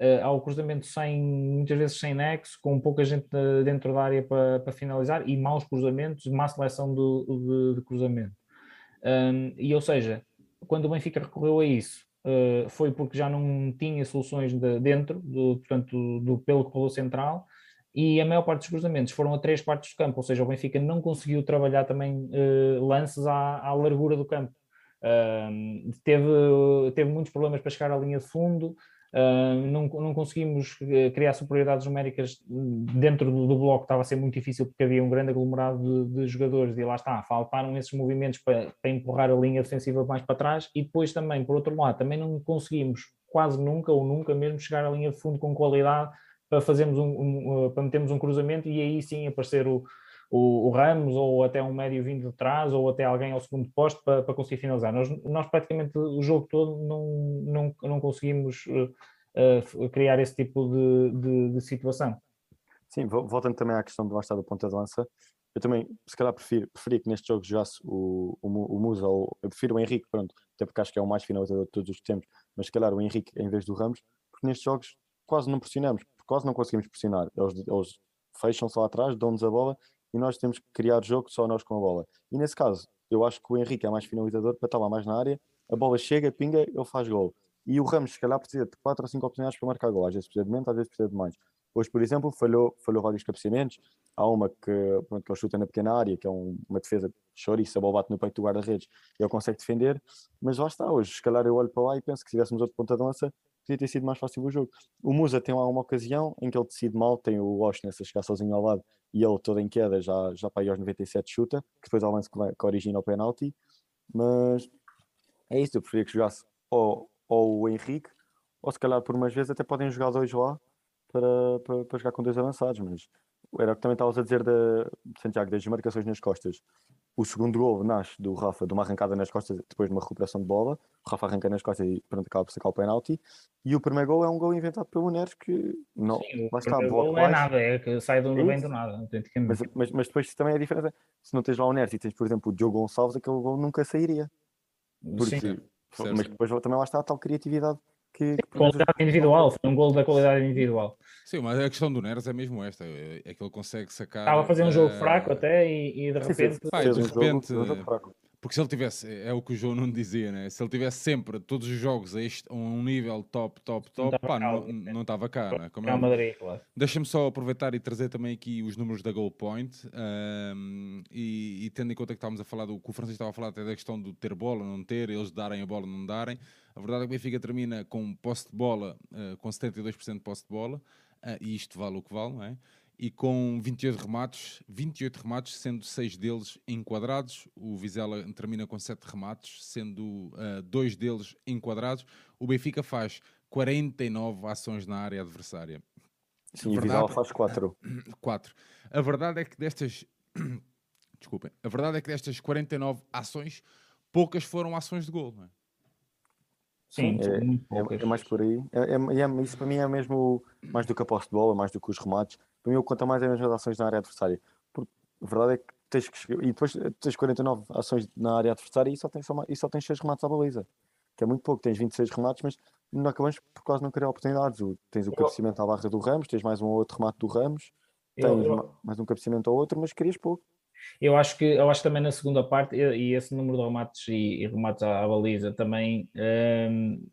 uh, ao cruzamento sem, muitas vezes sem nexo, com pouca gente dentro da área para, para finalizar, e maus cruzamentos, má seleção do, de, de cruzamento. Um, e ou seja, quando o Benfica recorreu a isso, uh, foi porque já não tinha soluções de, dentro, do, portanto, do, pelo pelo central, e a maior parte dos cruzamentos foram a três partes do campo, ou seja, o Benfica não conseguiu trabalhar também uh, lances à, à, largura do campo. Uh, teve, teve muitos problemas para chegar à linha de fundo, não, não, conseguimos eh, criar superioridades numéricas dentro do, do, bloco, estava a ser muito difícil porque havia um grande aglomerado de, de jogadores. E lá está, faltaram esses movimentos para, para, empurrar a linha defensiva mais para trás. E depois também, por outro lado, também não conseguimos quase nunca ou nunca mesmo chegar à linha de fundo com qualidade para fazermos um, um para metermos um cruzamento e aí sim aparecer o, o, o, Ramos ou até um médio vindo de trás ou até alguém ao segundo posto para, para conseguir finalizar. Nós, nós praticamente o jogo todo não, não, não conseguimos uh, criar esse tipo de, de, de, situação. Sim, voltando também à questão do estar do ponta de lança, eu também, se calhar, prefiro, preferi que neste jogo jogasse o, o, o Musa, ou eu prefiro o Henrique, pronto, até porque acho que é o mais finalizador de todos os tempos, mas se calhar o Henrique em vez do Ramos, porque nestes jogos quase não pressionamos, quase não conseguimos pressionar. Eles, eles fecham só atrás, dão-nos a bola e nós temos que criar jogo só nós com a bola. E nesse caso, eu acho que o Henrique é mais finalizador para estar lá mais na área, a bola chega, pinga, ele faz gol. E o Ramos, se calhar, precisa de 4 ou 5 oportunidades para marcar gol. Às vezes precisa de menos, às vezes precisa de mais. Hoje, por exemplo, falhou, falhou vários cabeceamentos. Há uma que, pronto, que ele chuta na pequena área, que é um, uma defesa chouriça, a bola bate no peito do guarda-redes e ele consegue defender. Mas lá está, hoje, se calhar eu olho para lá e penso que se tivéssemos outro ponta de lança, podia ter sido mais fácil o jogo. O Musa tem lá uma ocasião em que ele decide mal, tem o Washington a chegar sozinho ao lado e ele todo em queda, já, já para aí aos 97 chuta, que depois ao lance que, origina o penalti. Mas é isso, eu preferia que jogasse ou, ou o Henrique, ou se calhar por umas vezes até podem jogar dois lá para, para, para jogar com dois avançados, mas era o que também estavas a dizer de, de Santiago, das marcações nas costas. O segundo gol nasce do Rafa, de uma arrancada nas costas depois de uma recuperação de bola. O Rafa arranca nas costas e pronto, acaba por sacar o penalti. E o primeiro gol é um gol inventado pelo Neres que não. Sim, o está, gol é nada, é que sai do é bem do nada. Mas, mas, mas, depois também é diferença. Se não tens lá o Neres e tens, por exemplo, o Diogo Gonçalves, aquele gol nunca sairia. Porque, Sim. Mas depois também lá está a tal criatividade que, que qualidade individual, foi um gol da qualidade individual. Sim, mas a questão do Neres é mesmo esta, é, é que ele consegue sacar. Estava a fazer um jogo uh... fraco até e, e de repente. Sim, pai, de repente, jogo, porque se ele tivesse, é o que o João não dizia, né? Se ele tivesse sempre todos os jogos a, este, a um nível top, top, top, não pá, cá, não estava cá, né? Como é, Madrid, claro. Deixa-me só aproveitar e trazer também aqui os números da Goal Point um, e, e, tendo em conta que estávamos a falar do que o Francisco estava a falar até da questão do ter bola, não ter, eles darem a bola, não darem. A verdade é que o Benfica termina com posse de bola, uh, com 72% de posse de bola, uh, e isto vale o que vale, não é? e com 28 remates, 28 remates, sendo 6 deles enquadrados. O Vizela termina com 7 remates, sendo uh, dois deles enquadrados. O Benfica faz 49 ações na área adversária. Sim, verdade, o Vizela faz 4. 4. A verdade é que destas. Desculpem. A verdade é que destas 49 ações, poucas foram ações de gol, não é? Sim, é, é, é, mais por aí. É, é, é, isso para mim é mesmo mais do que a posse de bola, mais do que os remates para mim o que conta mais é as ações na área adversária. Porque a verdade é que tens que e depois tens 49 ações na área adversária e só tens, só, e só tens 6 remates à baliza. Que é muito pouco, tens 26 remates, mas não acabamos por causa de não criar oportunidades. Tens o cabeceamento à barra do Ramos, tens mais um ou outro remate do Ramos, tens eu, eu... mais um cabeceamento ao outro, mas querias pouco. Eu acho que eu acho também na segunda parte, e esse número de remates e, e remates à, à, baliza também hum,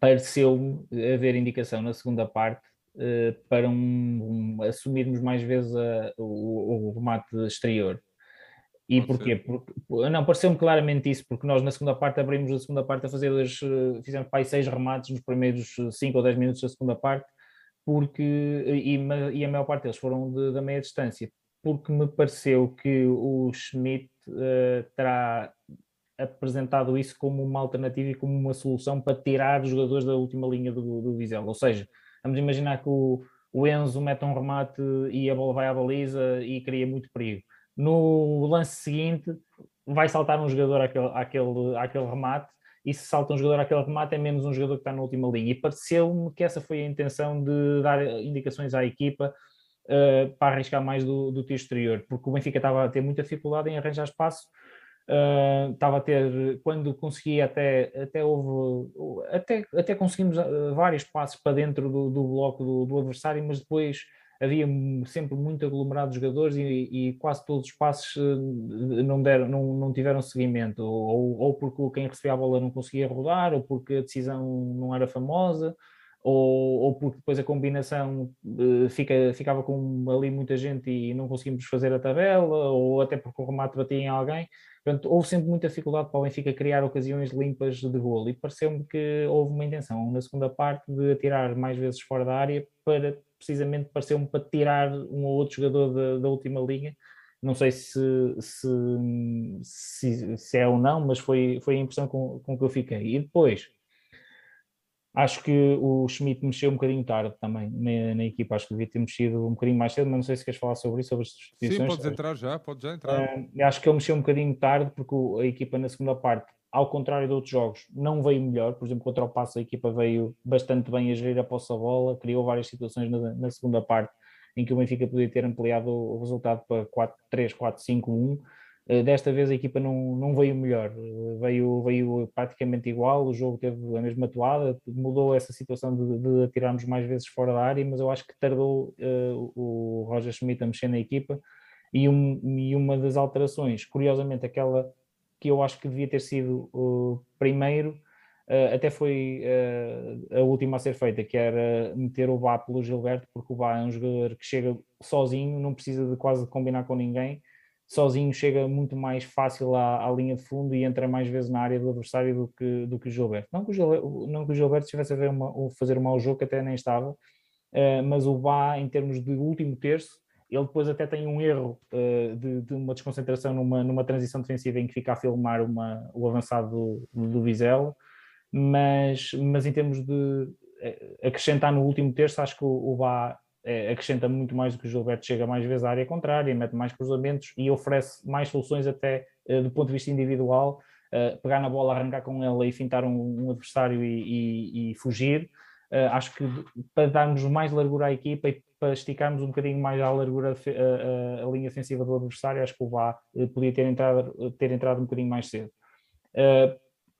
pareceu-me haver indicação na segunda parte uh, para um, um, assumirmos mais vezes a, o, o remate exterior. E Pode porquê? Porque, não, pareceu-me claramente isso, porque nós na segunda parte abrimos a segunda parte a fazer, dois, eh, fizemos para seis remates nos primeiros 5 ou 10 minutos da segunda parte, porque, e, e a maior parte deles foram de, da meia distância, porque me pareceu que o Schmidt uh, terá apresentado isso como uma alternativa e como uma solução para tirar os jogadores da última linha do, do Vizela. Ou seja, vamos imaginar que o, o Enzo mete um remate e a bola vai à baliza e cria muito perigo. No lance seguinte, vai saltar um jogador àquele, àquele, àquele remate e se salta um jogador àquele remate é menos um jogador que está na última linha. E pareceu-me que essa foi a intenção de dar indicações à equipa uh, para arriscar mais do, do tiro exterior, porque o Benfica estava a ter muita dificuldade em arranjar espaço. Uh, estava a ter, quando conseguia até, até houve, até, até conseguimos eh, vários passos para dentro do, do bloco do, do adversário, mas depois havia sempre muito aglomerado de jogadores e, e, quase todos os passos não, deram, não, não tiveram seguimento, ou, ou porque quem recebia a bola não conseguia rodar, ou porque a decisão não era famosa, ou, ou porque depois a combinação uh, fica, ficava com ali muita gente e não conseguimos fazer a tabela, ou até porque o remate batia em alguém. Portanto, houve sempre muita dificuldade para o Benfica criar ocasiões limpas de golo e pareceu-me que houve uma intenção na segunda parte de atirar mais vezes fora da área para precisamente pareceu-me para tirar um ou outro jogador da, da última linha. Não sei se, se, se, se, é ou não, mas foi, foi a impressão com, com que eu fiquei. E depois, acho que o Schmidt mexeu um bocadinho tarde também na, na, equipa. Acho que devia ter mexido um bocadinho mais cedo, mas não sei se queres falar sobre isso, sobre as substituições. Sim, podes entrar já, podes já entrar. Uh, acho que ele mexeu um bocadinho tarde, porque a equipa na segunda parte ao contrário de outros jogos, não veio melhor. Por exemplo, contra o Passo, a equipa veio bastante bem a gerir a posse da bola, criou várias situações na, na, segunda parte em que o Benfica podia ter ampliado o, resultado para 4-3, 4-5-1. Uh, desta vez a equipa não, não veio melhor, uh, veio, veio praticamente igual. O jogo teve a mesma atuada, mudou essa situação de, de atirarmos mais vezes fora da área, mas eu acho que tardou uh, o Roger Schmidt a mexer na equipa. E, um, e uma das alterações, curiosamente, aquela que eu acho que devia ter sido o primeiro, uh, até foi uh, a última a ser feita, que era meter o Bá pelo Gilberto, porque o Bá é um jogador que chega sozinho, não precisa de quase combinar com ninguém, sozinho chega muito mais fácil à, à, linha de fundo e entra mais vezes na área do adversário do que, do que o Gilberto. Não que o Gilberto, não que o Gilberto estivesse a ver uma, fazer um mau jogo, que até nem estava, uh, mas o Bá, em termos de último terço, ele depois até tem um erro uh, de, de, uma desconcentração numa, numa transição defensiva em que fica a filmar uma, o avançado do, do mas, mas em termos de eh, acrescentar no último terço, acho que o, o Bá é, acrescenta muito mais do que o Gilberto, chega mais vezes à área contrária, mete mais cruzamentos e oferece mais soluções até uh, do ponto de vista individual, uh, pegar na bola, arrancar com ela e fintar um, um adversário e, e, e fugir. Acho que para darmos mais largura à equipa e para esticarmos um bocadinho mais a largura a, a, a linha ofensiva do adversário, acho que o Vá eh, podia ter entrado, ter entrado um bocadinho mais cedo.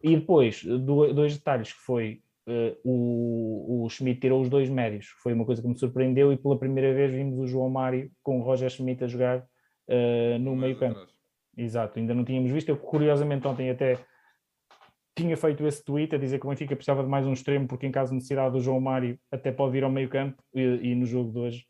E depois, dois detalhes que foi uh, o, o Schmidt tirou os dois médios, foi uma coisa que me surpreendeu e pela primeira vez vimos o João Mário com o Roger Schmidt a jogar uh, no meio campo. Exato, ainda não tínhamos visto, eu curiosamente ontem até tinha feito esse tweet a dizer que o Benfica precisava de mais um extremo, porque em caso de necessidade do João Mário até pode vir ao meio campo, e, e no jogo de hoje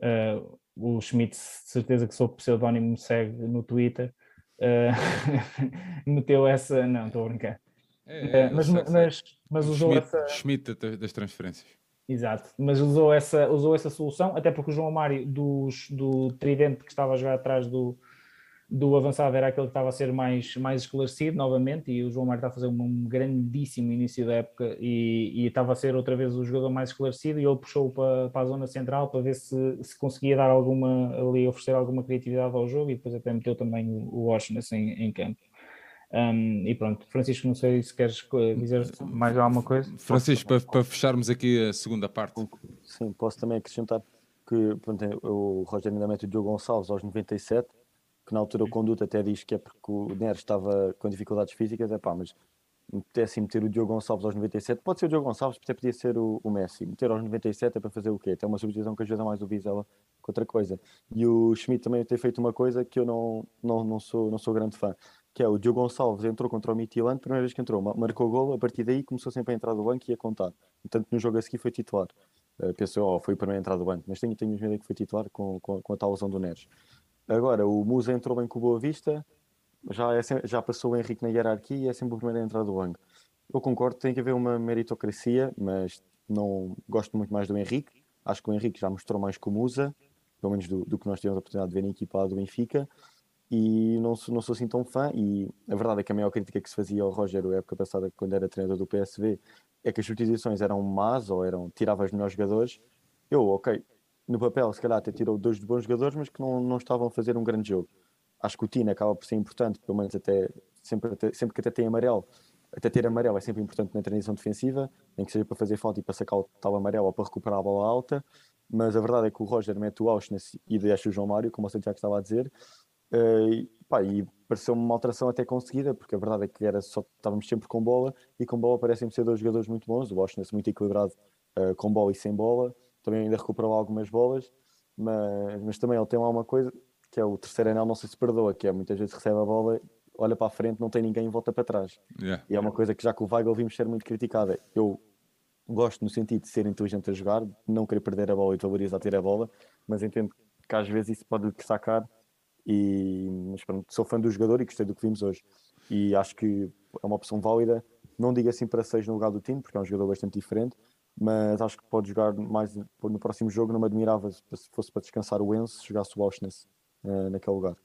uh, o Schmidt, certeza que sou pseudónimo, me segue no Twitter, uh, meteu essa, não, estou a brincar. É, é, uh, mas, mas, mas, usou Schmidt, essa... Schmidt das transferências. Exato, mas usou essa, usou essa solução, até porque o João Mário dos, do tridente que estava a jogar atrás do, do avançado era aquele que estava a ser mais, mais esclarecido novamente e o João Mário está a fazer um grandíssimo início da época e, e, estava a ser outra vez o jogador mais esclarecido e ele puxou para, para a zona central para ver se, se conseguia dar alguma ali, oferecer alguma criatividade ao jogo e depois até meteu também o Washington em, em campo. Um, e pronto, Francisco, não sei se queres dizer mais alguma coisa. Francisco, para, para fecharmos aqui a segunda parte. Sim, posso também acrescentar que pronto, o Rogério ainda mete o Diogo Gonçalves aos 97 que na altura o conduto até diz que é porque o Neres estava com dificuldades físicas, é pá, mas pudesse meter o Diogo Gonçalves aos 97, pode ser o Diogo Gonçalves, até podia ser o, o Messi, meter aos 97 é para fazer o quê? Até uma substituição que ajuda mais o Vizela que outra coisa. E o Schmidt também tem feito uma coisa que eu não, não, não, sou, não sou grande fã, que é o Diogo Gonçalves entrou contra o Midtjylland, primeira vez que entrou, marcou o gol, a partir daí começou sempre a entrar do banco e a contar. Portanto, no jogo a seguir foi titular. Uh, pensou, oh, foi para não entrar do banco, mas tenho, tenho medo que foi titular com, com, com a tal lesão do Neres. Agora, o Musa entrou bem com o Boa Vista, já, é, já passou o Henrique na hierarquia e é sempre o primeiro a entrar do banco. Eu concordo, tem que haver uma meritocracia, mas não gosto muito mais do Henrique. Acho que o Henrique já mostrou mais como usa, pelo menos do, do que nós tivemos a oportunidade de ver na equipa do Benfica, e não sou, não sou assim tão fã. E a verdade é que a maior crítica que se fazia ao Roger, na época passada, quando era treinador do PSV, é que as substituições eram más ou eram tirava os melhores jogadores. Eu, ok, no papel, se calhar até tirou dois bons jogadores, mas que não, não estavam a fazer um grande jogo. Acho que o Tino acaba por ser importante, pelo menos até sempre, até, sempre que até tem amarelo, até ter amarelo é sempre importante na transição defensiva, nem que seja para fazer falta e para sacar o tal amarelo ou para recuperar a bola alta. Mas a verdade é que o Roger mete o Auschwitz e deixa o João Mário, como o Santiago estava a dizer, uh, e, pá, e pareceu-me uma alteração até conseguida, porque a verdade é que era só, estávamos sempre com bola e com bola parecem ser dois jogadores muito bons. O Auschwitz muito equilibrado uh, com bola e sem bola, também ainda recuperou algumas bolas, mas, mas também ele tem lá uma coisa que é o terceiro anel, não sei se perdoa, que é muitas vezes recebe a bola olha para a frente, não tem ninguém e volta para trás. Yeah. E é uma coisa que já com o Weigl vimos ser muito criticada. Eu gosto no sentido de ser inteligente a jogar, não querer perder a bola e valorizar ter a bola, mas entendo que às vezes isso pode sacar. E mas pronto, sou fã do jogador e gostei do que vimos hoje. E acho que é uma opção válida. Não digo assim para seis no lugar do time, porque é um jogador bastante diferente, mas acho que pode jogar mais no próximo jogo. Não me admirava se fosse para descansar o Enzo, se jogasse o Auschwitz uh, naquele lugar.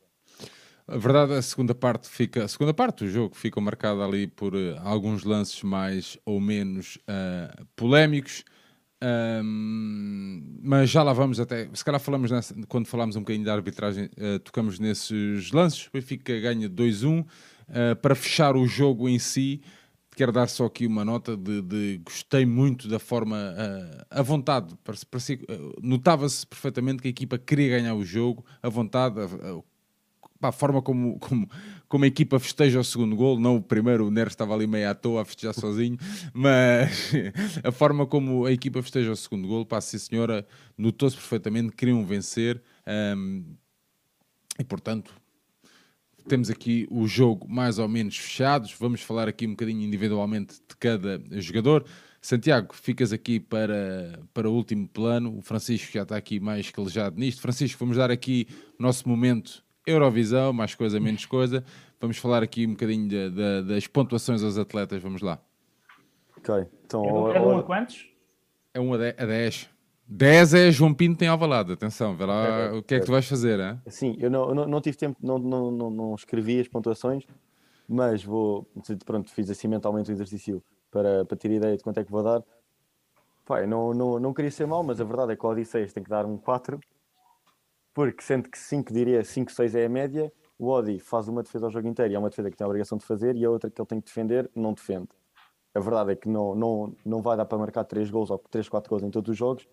A verdade, a segunda parte fica, a segunda parte do jogo fica marcada ali por uh, alguns lances mais ou menos uh, polémicos. Um, mas já lá vamos até, se calhar falamos nessa, quando falámos um bocadinho da arbitragem, uh, tocamos nesses lances. O Benfica ganha 2-1 para fechar o jogo em si. Quero dar só aqui uma nota de, de gostei muito da forma, a vontade, notava-se perfeitamente que a equipa queria ganhar o jogo, a vontade, a forma como, como, como a equipa festeja o segundo gol, não o primeiro, o Neres estava ali meio à toa a festejar sozinho, mas a forma como a equipa festeja o segundo gol, pá, sim senhora, notou-se perfeitamente, queriam vencer um, e portanto temos aqui o jogo mais ou menos fechados, vamos falar aqui um bocadinho individualmente de cada jogador. Santiago, ficas aqui para, para o último plano. O Francisco já está aqui mais calejado nisto. Francisco, vamos dar aqui o nosso momento Eurovisão, mais coisa, menos coisa. Vamos falar aqui um bocadinho de, de, das pontuações aos atletas, vamos lá. Ok, então... É, um a quantos? É um a 10. 10 é João Pinto em Alvalade, atenção, vê lá é, é, o que é que tu vais fazer, hein? Sim, eu não, não, não tive tempo, não, não, não, não, escrevi as pontuações, mas vou, pronto, fiz assim mentalmente o exercício para, para ter ideia de quanto é que vou dar. Pai, não, não, não queria ser mau, mas a verdade é que o Odisseias tem que dar um 4 porque sendo que 5, diria 5, 6 é a média, o Odi faz uma defesa ao jogo inteiro e é uma defesa que tem a obrigação de fazer e a outra que ele tem que defender, não defende. A verdade é que não, não, não vai dar para marcar 3 gols ou 3, 4 gols em todos os jogos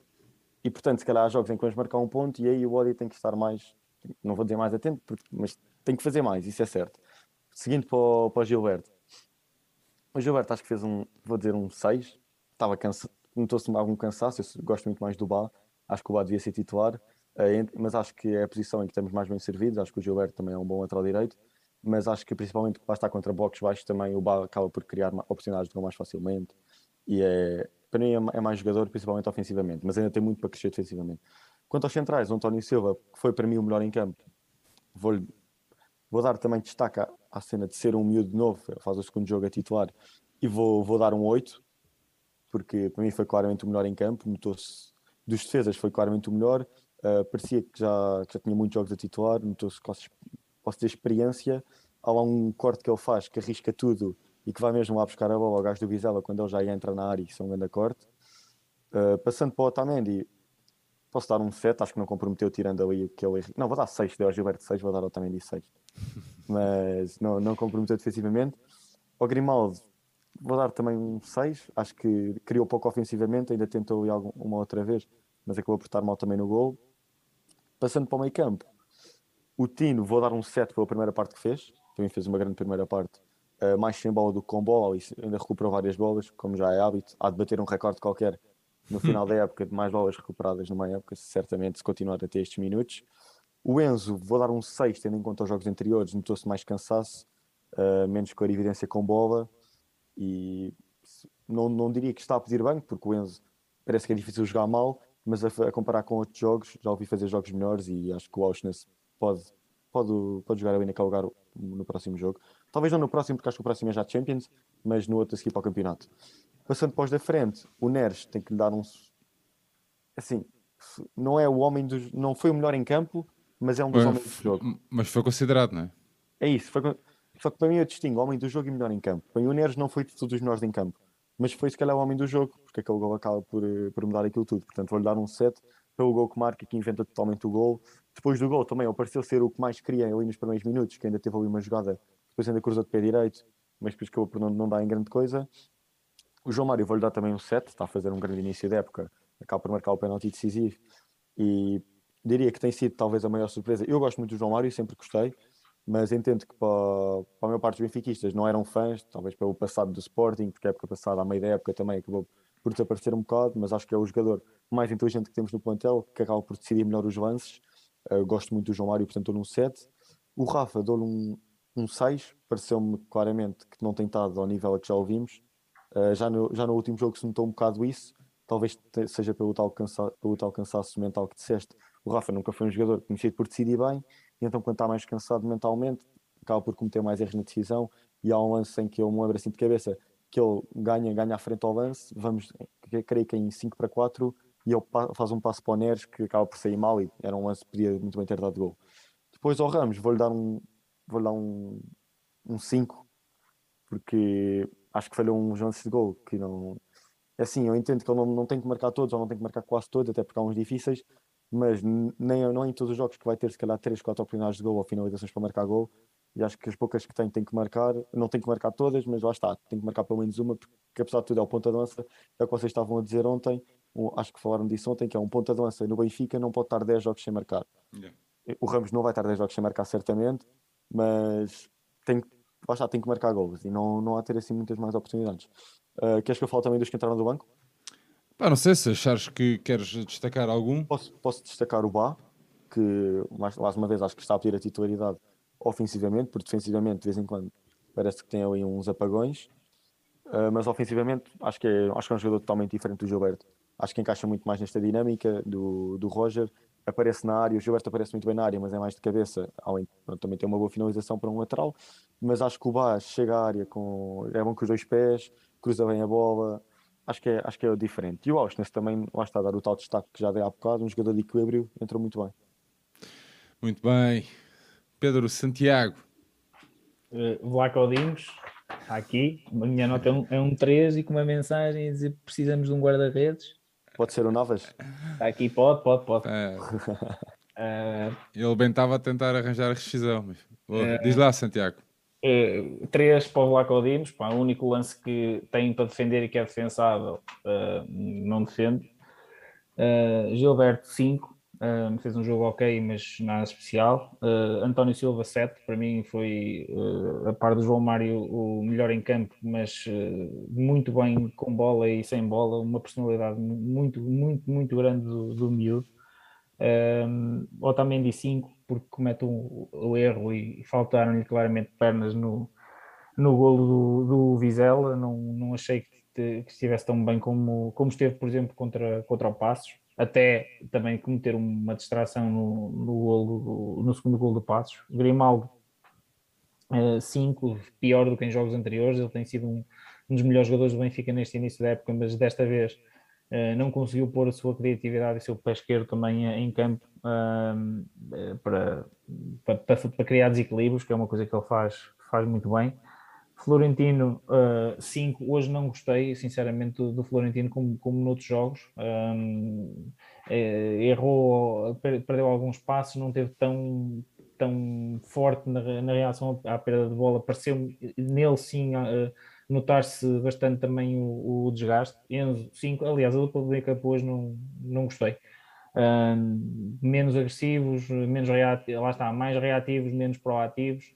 e portanto, se calhar há jogos em que vamos marcar um ponto e aí o Odi tem que estar mais, não vou dizer mais atento, mas tem que fazer mais, isso é certo. Seguindo para o, para o Gilberto. O Gilberto acho que fez um, vou dizer um 6, estava cansado, notou-se algum cansaço, eu gosto muito mais do Bá, acho que o Bá devia ser titular mas acho que é a posição em que estamos mais bem servidos. Acho que o Gilberto também é um bom lateral direito, mas acho que principalmente para estar contra blocos baixos também o Bá acaba por criar oportunidades de gol mais facilmente. E é, para mim é, é mais jogador, principalmente ofensivamente, mas ainda tem muito para crescer defensivamente. Quanto aos centrais, o António Silva, que foi para mim o melhor em campo, vou, vou dar também destaque à cena de ser um miúdo novo, faz o segundo jogo a titular, e vou, vou dar um 8, porque para mim foi claramente o melhor em campo, notou-se dos defesas foi claramente o melhor, Uh, parecia que já, que já tinha muitos jogos a titular, notou-se posso ter experiência. Há lá um corte que ele faz que arrisca tudo e que vai mesmo lá buscar a bola ao gajo do Vizela quando ele já entra na área, isso é um grande corte. Uh, passando para o Otamendi, posso dar um 7, acho que não comprometeu tirando ali aquele. Não, vou dar 6, deu ao Gilberto 6, vou dar ao Otamendi 6. Mas não, não comprometeu defensivamente. Ao Grimaldo, vou dar também um 6, acho que criou pouco ofensivamente, ainda tentou ir uma outra vez, mas acabou por estar mal também no gol. Passando para o meio campo, o Tino, vou dar um 7 pela primeira parte que fez, também fez uma grande primeira parte, uh, mais sem bola do que com bola, e ainda recuperou várias bolas, como já é hábito, há de bater um recorde qualquer no final da época de mais bolas recuperadas numa época, certamente se continuar a ter estes minutos. O Enzo, vou dar um 6, tendo em conta os jogos anteriores, notou-se mais cansaço, uh, menos evidência com bola, e não, não diria que está a pedir banco, porque o Enzo parece que é difícil jogar mal, mas a, a, comparar com outros jogos, já ouvi fazer jogos melhores e acho que o Auschwitz pode, pode, pode jogar bem naquele lugar no próximo jogo. Talvez não no próximo, porque acho que o próximo é já Champions, mas no outro a seguir para o campeonato. Passando para os da frente, o Neres tem que lhe dar um. Assim, não é o homem dos. Não foi o melhor em campo, mas é um dos Foi- homens do jogo. Mas foi considerado, não é? É isso. foi Só que para mim eu distingo homem do jogo e melhor em campo. Para mim o Neres não foi de todos os melhores em campo, mas foi se calhar o homem do jogo, porque aquele gol acaba por, eh, por mudar aquilo tudo. Portanto, vou-lhe dar um 7 pelo gol que marca, que inventa totalmente o gol. Depois do gol também, ele pareceu ser o que mais queria ali nos primeiros minutos, que ainda teve ali uma jogada, depois ainda cruzou de pé direito, mas depois acabou por não, não dar em grande coisa. O João Mário vou-lhe dar também um 7, está a fazer um grande início de época, acaba por marcar o penalti decisivo e diria que tem sido talvez a maior surpresa. Eu gosto muito do João Mário, sempre gostei, mas entendo que para, para a maior parte dos benfiquistas não eram fãs, talvez pelo passado do Sporting, porque a época passada, à meio da época também acabou por desaparecer um bocado, mas acho que é o jogador mais inteligente que temos no plantel, que acaba por decidir melhor os lances. Uh, gosto muito do João Mário, portanto dou-lhe um 7. O Rafa dou-lhe um, um 6, pareceu-me claramente que não tem estado ao nível a que já ouvimos. Uh, já, no, já no último jogo se notou um bocado isso, talvez seja pelo tal, cansa, pelo tal cansaço mental que disseste. O Rafa nunca foi um jogador conhecido por decidir bem, e então quando está mais cansado mentalmente, acaba por cometer mais erros na decisão, e há um lance em que eu me lembro assim de cabeça, que ele ganha, ganha à frente ao lance, vamos, creio que em 5 para 4, e ele faz um passo para o Neres que acaba por sair mal, e era um lance que podia muito bem ter dado gol. Depois ao Ramos, vou-lhe dar um vou dar um, um 5, porque acho que falhou uns lances de gol que não. É assim, eu entendo que ele não, não tem que marcar todos, ou não tem que marcar quase todos, até porque há uns difíceis, mas nem, não é em todos os jogos que vai ter, se calhar, 3, 4 oportunidades de gol ou finalizações para marcar gol. E acho que as poucas que tem, tem que marcar, não tem que marcar todas, mas lá está, tem que marcar pelo menos uma, porque apesar de tudo é o ponta de lança, é o que vocês estavam a dizer ontem, acho que falaram disso ontem, que é um ponta de lança no Benfica, não pode estar 10 jogos sem marcar. O Ramos não vai estar 10 jogos sem marcar, certamente, mas tem, que- lá está, tem que marcar gols e não, não há ter assim muitas mais oportunidades. Uh, queres que eu fale também dos que entraram do banco? Pá, não sei se achares que queres destacar algum. Posso, posso destacar o Bá, que mais, mais uma vez acho que está a pedir a titularidade ofensivamente, porque defensivamente de vez em quando parece que tem ali uns apagões, Uh, mas ofensivamente acho que, é, acho que é um jogador totalmente diferente do Gilberto. Acho que encaixa muito mais nesta dinâmica do, do Roger. Aparece na área, o Gilberto aparece muito bem na área, mas é mais de cabeça, além pronto, também tem uma boa finalização para um lateral. Mas acho que o Bá chega à área com. É bom com os dois pés, cruza bem a bola. Acho que é, acho que é diferente. E o Austin também, lá está a dar o tal destaque que já dei há bocado, um jogador de equilíbrio, entrou muito bem. Muito bem. Pedro Santiago. Uh, Vlaco Dimos, está aqui. A minha nota é um, é um 3 e com uma mensagem a dizer que precisamos de um guarda-redes. Pode ser o Navas? Está aqui, pode, pode, pode. É, Uh, ele bem estava a tentar arranjar a rescisão. Mas... É. Diz lá, Santiago. Uh, três para o pá, o único lance que tem para defender e que é defensável, uh, não defende. Uh, Gilberto, 5, fez um jogo ok, mas nada especial. Uh, António Silva, 7, para mim foi, uh, a par do João Mário, o melhor em campo, mas uh, muito bem com bola e sem bola, uma personalidade muito, muito, muito grande do, do miúdo. Um, Otamendi 5 porque comete o, erro e faltaram-lhe claramente pernas no, no golo do, do Vizela. Não, não achei que, te, que, estivesse tão bem como, como esteve por exemplo contra, contra o Passos até também cometer uma distração no, no, golo no segundo golo do Passos. Grimaldo 5, uh, pior do que em jogos anteriores. Ele tem sido um, um dos melhores jogadores do Benfica neste início da época mas desta vez não conseguiu pôr a sua criatividade e o seu pé esquerdo também em campo uh, para, para, para, criar desequilíbrios, que é uma coisa que ele faz, faz muito bem. Florentino 5, uh, hoje não gostei, sinceramente, do, do Florentino como, como noutros jogos. Um, errou, perdeu alguns passos, não teve tão, tão forte na, na reação à perda de bola. Pareceu nele sim notar-se bastante também o, o, desgaste. Enzo 5, aliás, a dupla de campo hoje não, não gostei. Um, menos agressivos, menos reativos, lá está, mais reativos, menos proativos,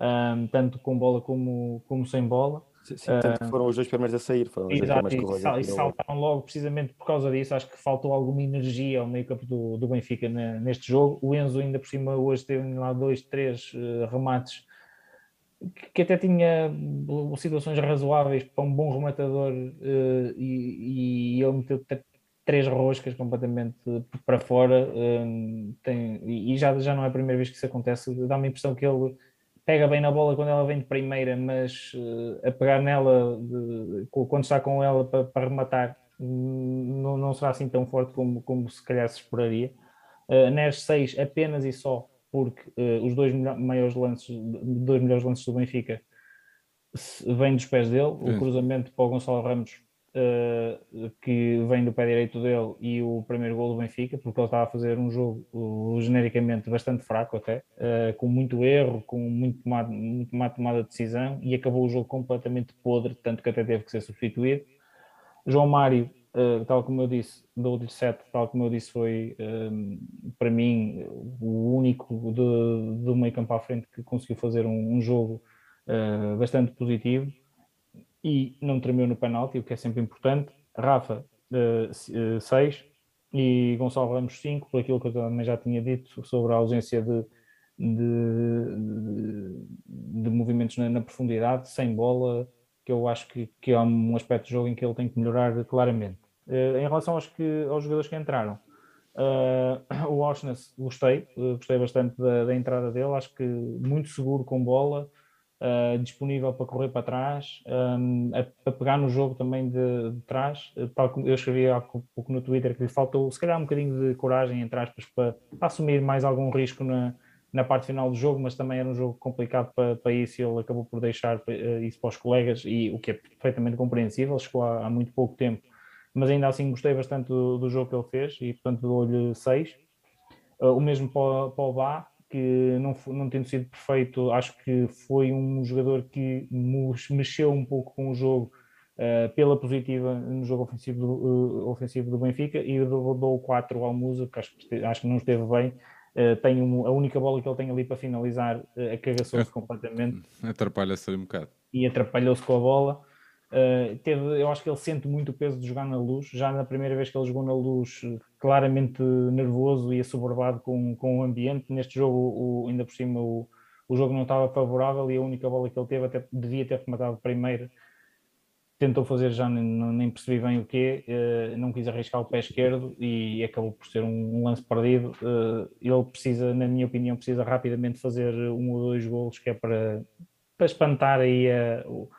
um, tanto com bola como, como sem bola. Sim, sim, tanto que foram os dois primeiros a sair, foram os Exato, dois e, primeiros sal, e saltaram logo precisamente por causa disso. Acho que faltou alguma energia ao meio campo do, do Benfica neste jogo. O Enzo, ainda por cima, hoje teve lá dois, três uh, remates que até tinha situações razoáveis para um bom rematador uh, e, e, ele meteu três roscas completamente para fora um, tem, e já, já não é a primeira vez que isso acontece dá-me a impressão que ele pega bem na bola quando ela vem de primeira mas uh, a pegar nela de, quando está com ela para, para rematar não, não será assim tão forte como, como se calhar se esperaria. Uh, Neres 6 apenas e só porque uh, os dois maiores lances, dois melhores lances do Benfica vêm dos pés dele, Sim. o cruzamento para o Gonçalo Ramos uh, que vem do pé direito dele e o primeiro gol do Benfica, porque ele estava a fazer um jogo uh, genericamente bastante fraco até, com muito erro, com muito, tomado, muito má tomada de decisão e acabou o jogo completamente podre, tanto que até teve que ser substituído. João Mário, tal como eu disse, do 7, tal como eu disse, foi para mim o único do, do meio campo à frente que conseguiu fazer um, um jogo bastante positivo e não tremeu no penalti, o que é sempre importante. Rafa, 6 uh, e Gonçalo Ramos 5, por aquilo que eu também já tinha dito sobre a ausência de, de, de, de movimentos na, na, profundidade, sem bola, que eu acho que, que é um aspecto de jogo em que ele tem que melhorar claramente. Uh, em relação aos, que, aos jogadores que entraram, uh, o Oshness gostei, gostei bastante da, da entrada dele, acho que muito seguro com bola, uh, disponível para correr para trás, um, a, a, pegar no jogo também de, de trás. Eh, eu escrevi há pouco no Twitter que lhe faltou, se calhar, um bocadinho de coragem, entre aspas, para, para assumir mais algum risco na, na parte final do jogo, mas também era um jogo complicado para, para isso e ele acabou por deixar isso para os colegas, e o que é perfeitamente compreensível, chegou há, há muito pouco tempo, mas ainda assim gostei bastante do, do jogo que ele fez e, portanto, dou-lhe 6. Uh, o mesmo para, para o Bá, que não, não tendo sido perfeito, acho que foi um jogador que mexeu um pouco com o jogo uh, pela positiva no jogo ofensivo do, uh, ofensivo do Benfica e dou, dou 4 ao Musa, que acho, acho que não esteve bem. Uh, tem um, a única bola que ele tem ali para finalizar, uh, cagaçou-se completamente. Atrapalha-se ali um bocado. E atrapalhou-se com a bola. Uh, teve, eu acho que ele sente muito o peso de jogar na luz. Já na primeira vez que ele jogou na luz, claramente nervoso e assoberbado com, com o ambiente. Neste jogo, o, ainda por cima, o, o jogo não estava favorável e a única bola que ele teve, até devia ter rematado primeiro. Tentou fazer já, nem, nem percebi bem o que uh, não quis arriscar o pé esquerdo e acabou por ser um, um lance perdido. Uh, ele precisa, na minha opinião, precisa rapidamente fazer um ou dois golos, que é para, para espantar aí ou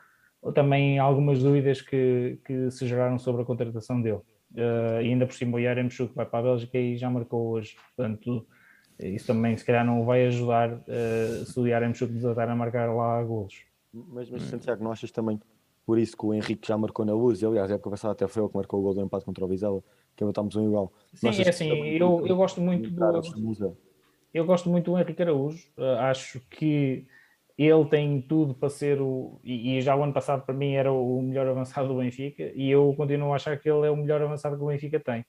também algumas dúvidas que, que se geraram sobre a contratação dele. Uh, e ainda por cima o Yaremchuk vai para a Bélgica e já marcou hoje, portanto isso também se calhar não vai ajudar uh, se o Yaremchuk desatar a marcar lá golos. Mas, mas Santiago, não achas também por isso que o Henrique já marcou na luz, aliás, a época passada até foi ele que marcou o gol do empate contra o Vizela, que estamos um igual. Sim, é assim, eu, eu gosto muito do, eu gosto muito do Henrique Araújo, uh, acho que ele tem tudo para ser o. E, já o ano passado, para mim, era o melhor avançado do Benfica, e eu continuo a achar que ele é o melhor avançado que o Benfica tem.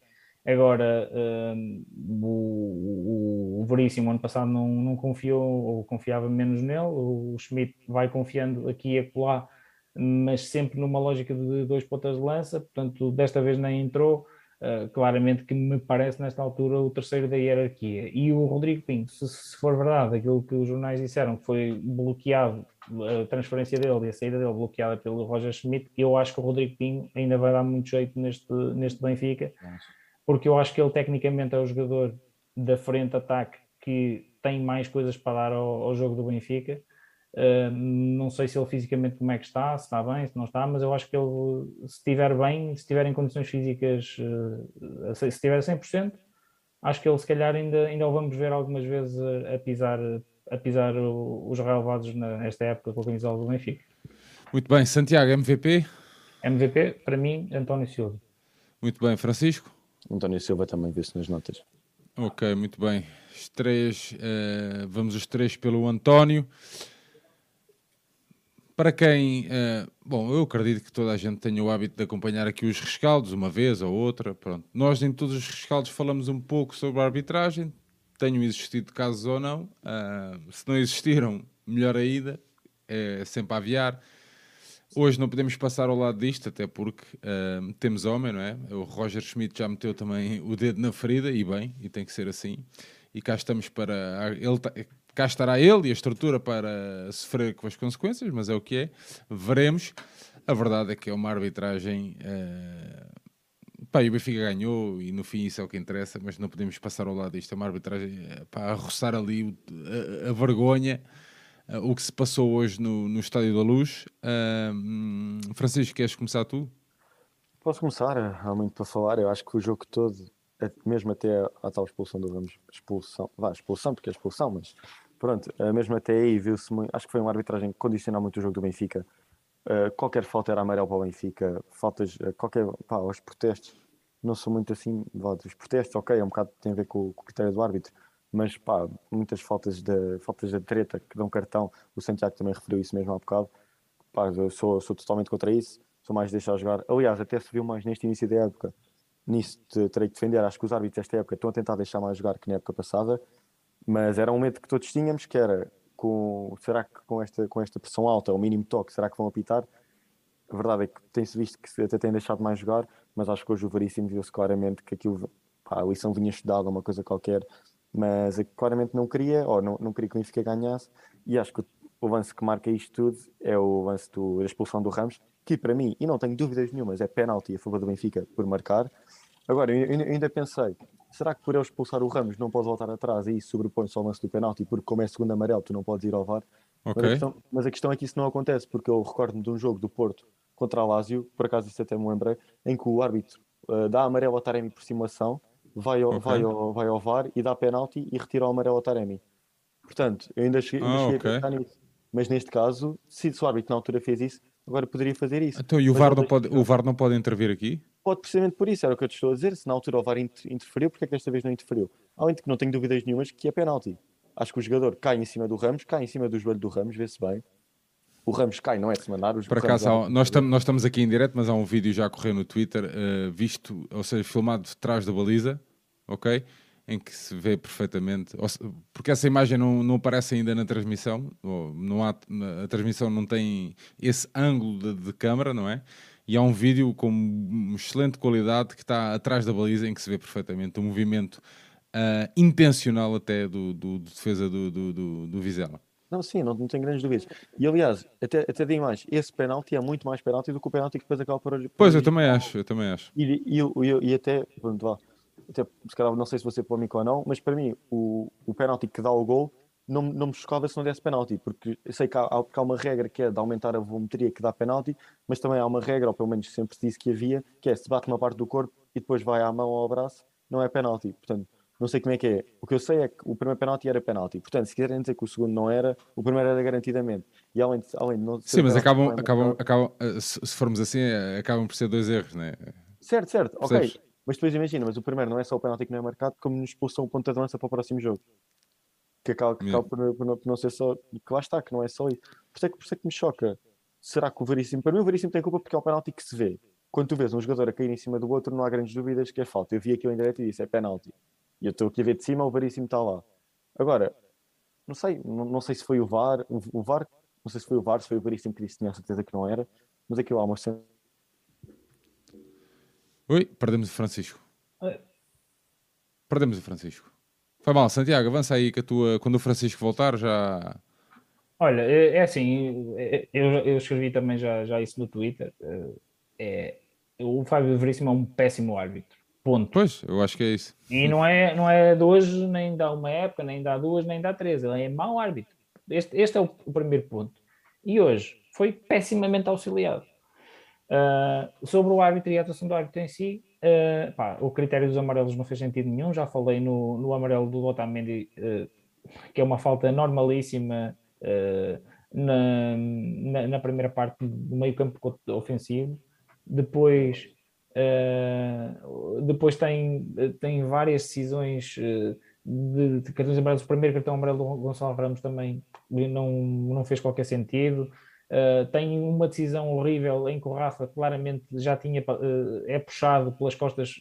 Agora, um, o, o, o Veríssimo, ano passado, não, não confiou, ou confiava menos nele. O Schmidt vai confiando aqui e acolá, mas sempre numa lógica de dois pontas de lança, portanto, desta vez nem entrou. Uh, claramente que me parece nesta altura o terceiro da hierarquia. E o Rodrigo Pinto, se, se, for verdade aquilo que os jornais disseram, que foi bloqueado a transferência dele e a saída dele bloqueada pelo Roger Schmidt, eu acho que o Rodrigo Pinto ainda vai dar muito jeito neste, neste Benfica, porque eu acho que ele tecnicamente é o jogador da frente ataque que tem mais coisas para dar ao, ao jogo do Benfica Uh, não sei se ele fisicamente como é que está, se está bem, se não está, mas eu acho que ele, se estiver bem, se estiver em condições físicas, uh, se estiver 100%, acho que ele se calhar ainda, ainda o vamos ver algumas vezes a, a pisar, a pisar os relevados nesta época com a camisola do Benfica. Muito bem, Santiago, MVP? MVP, para mim, António Silva. Muito bem, Francisco? António Silva também vê-se nas notas. Ok, muito bem. Os três, uh, vamos os três pelo António. Para quem. Uh, bom, eu acredito que toda a gente tenha o hábito de acompanhar aqui os rescaldos, uma vez ou outra. Pronto. Nós, em todos os rescaldos, falamos um pouco sobre a arbitragem. Tenham existido casos ou não. Uh, se não existiram, melhor ainda. É sempre a aviar. Hoje não podemos passar ao lado disto, até porque uh, temos homem, não é? O Roger Schmidt já meteu também o dedo na ferida, e bem, e tem que ser assim. E cá estamos para. Ele cá estará ele e a estrutura para sofrer com as consequências, mas é o que é. Veremos. A verdade é que é uma arbitragem. Uh... Pá, e o Benfica ganhou e no fim isso é o que interessa, mas não podemos passar ao lado disto. É uma arbitragem eh, para roçar ali a, a vergonha. Uh, o que se passou hoje no, no Estádio da Luz. Uh, Francisco, queres começar tu? Posso começar? Há muito para falar. Eu acho que o jogo todo, mesmo até a tal expulsão do Ramos, expulsão, vá, expulsão, porque é expulsão, mas pronto, mesmo até aí viu-se muito. Acho que foi uma arbitragem que condicionou muito o jogo do Benfica. qualquer falta era amarelo para o Benfica, faltas, qualquer, pá, os protestos não sou muito assim, dos protestos, ok, é um bocado tem a ver com, com o critério do árbitro, mas pá, muitas faltas de, faltas de treta que dão cartão, o Santiago também referiu isso mesmo há bocado, pá, eu sou, sou totalmente contra isso, sou mais de deixar jogar. Aliás, até se viu mais neste início da época, nisso te, terei que defender, acho que os árbitros desta época estão a tentar deixar mais jogar que na época passada, mas era um medo que todos tínhamos, que era, com, será que com esta, com esta pressão alta, o mínimo toque, será que vão apitar? A verdade é que tem-se visto que até têm deixado mais jogar, mas acho que hoje o Veríssimo viu-se claramente que aquilo, pá, a lição vinha estudada, uma coisa qualquer, mas claramente não queria, ou não, não queria que o Benfica ganhasse, e acho que o lance que marca isto tudo é o lance do, da expulsão do Ramos, que para mim, e não tenho dúvidas nenhumas, é penalti a favor do Benfica por marcar. Agora, eu, eu ainda pensei, será que por ele expulsar o Ramos não pode voltar atrás e isso sobrepõe-se ao lance do penalti, porque como é segundo amarelo tu não podes ir ao VAR? Okay. Mas, a questão, mas, a questão, é que isso não acontece, porque eu recordo-me de um jogo do Porto contra a Lazio, por acaso isso até me lembrei, em que o árbitro uh, dá amarelo ao Taremi por simulação, vai ao, okay. vai, ao, vai ao VAR e dá penalti e retira o amarelo ao Taremi. Portanto, eu ainda cheguei, ainda ah, cheguei okay. a pensar nisso. Mas neste caso, se o árbitro na altura fez isso, agora poderia fazer isso. Então, e o VAR, não pode, o VAR não pode intervir aqui? Pode precisamente por isso, era o que eu te estou a dizer. Se na altura o VAR interferiu, porque é que desta vez não interferiu? Além de que não tenho dúvidas nenhumas que é penalti. Acho que o jogador cai em cima do Ramos, cai em cima do joelho do Ramos, vê-se bem o Ramos cai, não é semanário. Por acaso, há, nós, tam, nós estamos aqui em direto, mas há um vídeo já a correr no Twitter, uh, visto, ou seja, filmado de trás da baliza, ok? Em que se vê perfeitamente, porque essa imagem não, não aparece ainda na transmissão, não há, a transmissão não tem esse ângulo de, de câmara, não é? E há um vídeo com excelente qualidade que está atrás da baliza em que se vê perfeitamente o movimento uh, intencional até do, do, do defesa do, do, do, Vizela. Não, sim, não, não tenho grandes dúvidas. E aliás, até, até digo mais, esse penalti é muito mais penalti do que o penalti que depois acaba por. por pois, eu também acho, eu também acho. E, e, e, e até, pronto, vá, até, se calhar, não sei se você polêmico ou não, mas para mim, o, o penalti que dá o gol não, não me chocava se não desse penalti, porque eu sei que há, há, há uma regra que é de aumentar a volumetria que dá penalti, mas também há uma regra, ou pelo menos sempre disse que havia, que é se bate uma parte do corpo e depois vai à mão ou ao braço, não é penalti. Portanto, não sei como é que é. O que eu sei é que o primeiro penalti era penalti. Portanto, se quiserem dizer que o segundo não era, o primeiro era garantidamente. E além de, além de não Sim, mas acabam, acabam, acabam, eh, se formos assim, eh, acabam por ser dois erros, não é? Certo, certo, Percebes? ok. Mas depois imagina, mas o primeiro não é só o penalti que não é marcado, como nos expulsam o ponto de lança para o próximo jogo. Que acaba, que acaba por, por, não, por, não, ser só. Que lá está, que não é só isso. Por isso é que, por isso é que me choca. Será que o Veríssimo. Para mim, o Veríssimo tem culpa porque é o penalti que se vê. Quando tu vês um jogador a cair em cima do outro, não há grandes dúvidas que é falta. Eu vi aquilo em direto e disse: é penalti. E eu estou aqui a ver de cima, o Veríssimo está lá. Agora, não sei, não, não, sei se foi o VAR, o, o, VAR, não sei se foi o VAR, se foi o Veríssimo que disse, tinha a certeza que não era, mas aquilo há uma cena. Oi, perdemos o Francisco. Perdemos o Francisco. Foi mal, Santiago, avança aí que a tua, quando o Francisco voltar já. Olha, é, é assim, é, eu, eu escrevi também já, já isso no Twitter. É, o Fábio Veríssimo é um péssimo árbitro. Ponto. Pois, eu acho que é isso. E não é, não é de hoje, nem da uma época, nem da duas, nem da três. Ele é mau árbitro. Este, este é o, o primeiro ponto. E hoje foi pessimamente auxiliado. Uh, sobre o árbitro e a atuação do árbitro em si, uh, pá, o critério dos amarelos não fez sentido nenhum. Já falei no, no amarelo do Otamendi, uh, que é uma falta normalíssima na, na, na, primeira parte do meio campo ofensivo. Depois Uh, depois tem, tem várias decisões uh, de, de, cartões amarelos. O primeiro cartão amarelo do Gonçalo Ramos também não, não fez qualquer sentido. Uh, tem uma decisão horrível em que o Rafa claramente já tinha é puxado pelas costas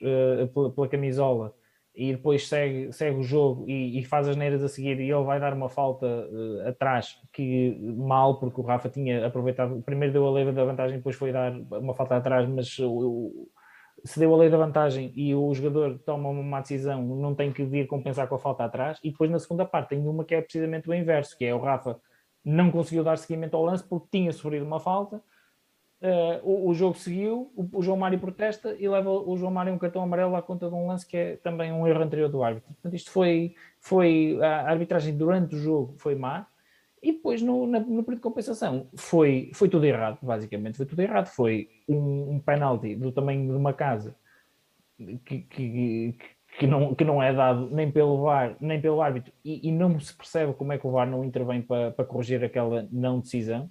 pela, pela, camisola e depois segue, segue o jogo e, e, faz as neiras a seguir e ele vai dar uma falta atrás que mal porque o Rafa tinha aproveitado primeiro deu a leva da vantagem depois foi dar uma falta atrás mas o, se deu a lei da vantagem e o jogador toma uma decisão, não tem que vir compensar com a falta atrás. E depois na segunda parte tem uma que é precisamente o inverso, que é o Rafa não conseguiu dar seguimento ao lance porque tinha sofrido uma falta. Uh, o, o, jogo seguiu, o, o, João Mário protesta e leva o João Mário um cartão amarelo à conta de um lance que é também um erro anterior do árbitro. Portanto, isto foi, foi a arbitragem durante o jogo foi má E depois, no, na, no período de compensação, foi, foi tudo errado, basicamente. Foi tudo errado. Foi um, um penalti do tamanho de uma casa que, que, que, não, que não é dado nem pelo VAR, nem pelo árbitro, e, e não se percebe como é que o VAR não intervém para, para corrigir aquela não decisão.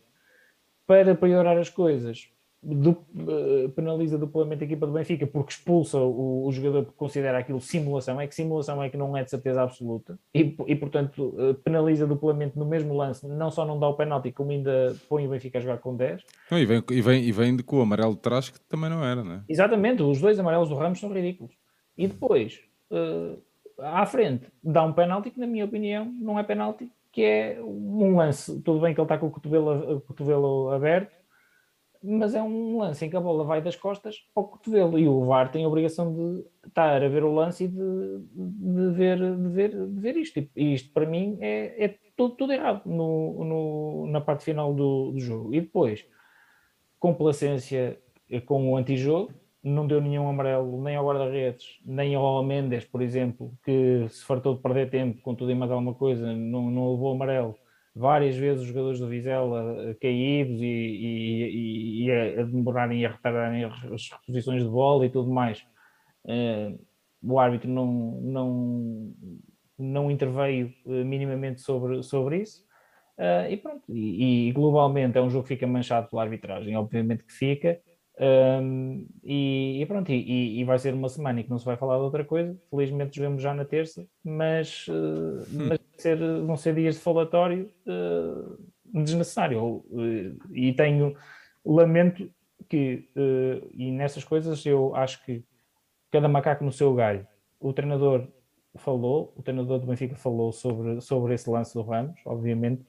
Para piorar as coisas, do, uh, penaliza duplamente a equipa do Benfica porque expulsa o, o, jogador porque considera aquilo simulação, é que simulação é que não é de certeza absoluta. E, e portanto uh, penaliza duplamente no mesmo lance, não só não dá o penalti como ainda põe o Benfica a jogar com 10 não, e, vem, e, vem, e vem com o amarelo de trás que também não era, né? Exatamente, os dois amarelos do Ramos são ridículos. E depois uh, à frente dá um penalti que na minha opinião não é penalti que é um lance, tudo bem que ele está com o cotovelo, o cotovelo aberto mas é um lance em que a bola vai das costas ao cotovelo e o VAR tem a obrigação de estar a ver o lance e de, de, ver, de, ver, de ver isto. E isto para mim é, é tudo, tudo errado no, no, na parte final do, do jogo. E depois, complacência com o antijogo, não deu nenhum amarelo nem ao guarda-redes, nem ao Mendes, por exemplo, que se fartou de perder tempo com tudo e mais alguma coisa, não, não levou amarelo várias vezes os jogadores do Vizela caídos e, e, e, a demorarem a retardarem as reposições de bola e tudo mais. Uh, o árbitro não, não, não interveio uh, minimamente sobre, sobre isso. Uh, e pronto, e, e, globalmente é um jogo que fica manchado pela arbitragem, obviamente que fica, um, e, e, pronto, e, e, vai ser uma semana em que não se vai falar de outra coisa. Felizmente vemos já na terça, mas, uh, hum. mas ser, vão ser dias de falatório uh, desnecessário. Uh, e tenho, lamento que, e nessas coisas eu acho que cada macaco no seu galho. O treinador falou, o treinador do Benfica falou sobre, sobre esse lance do Ramos, obviamente,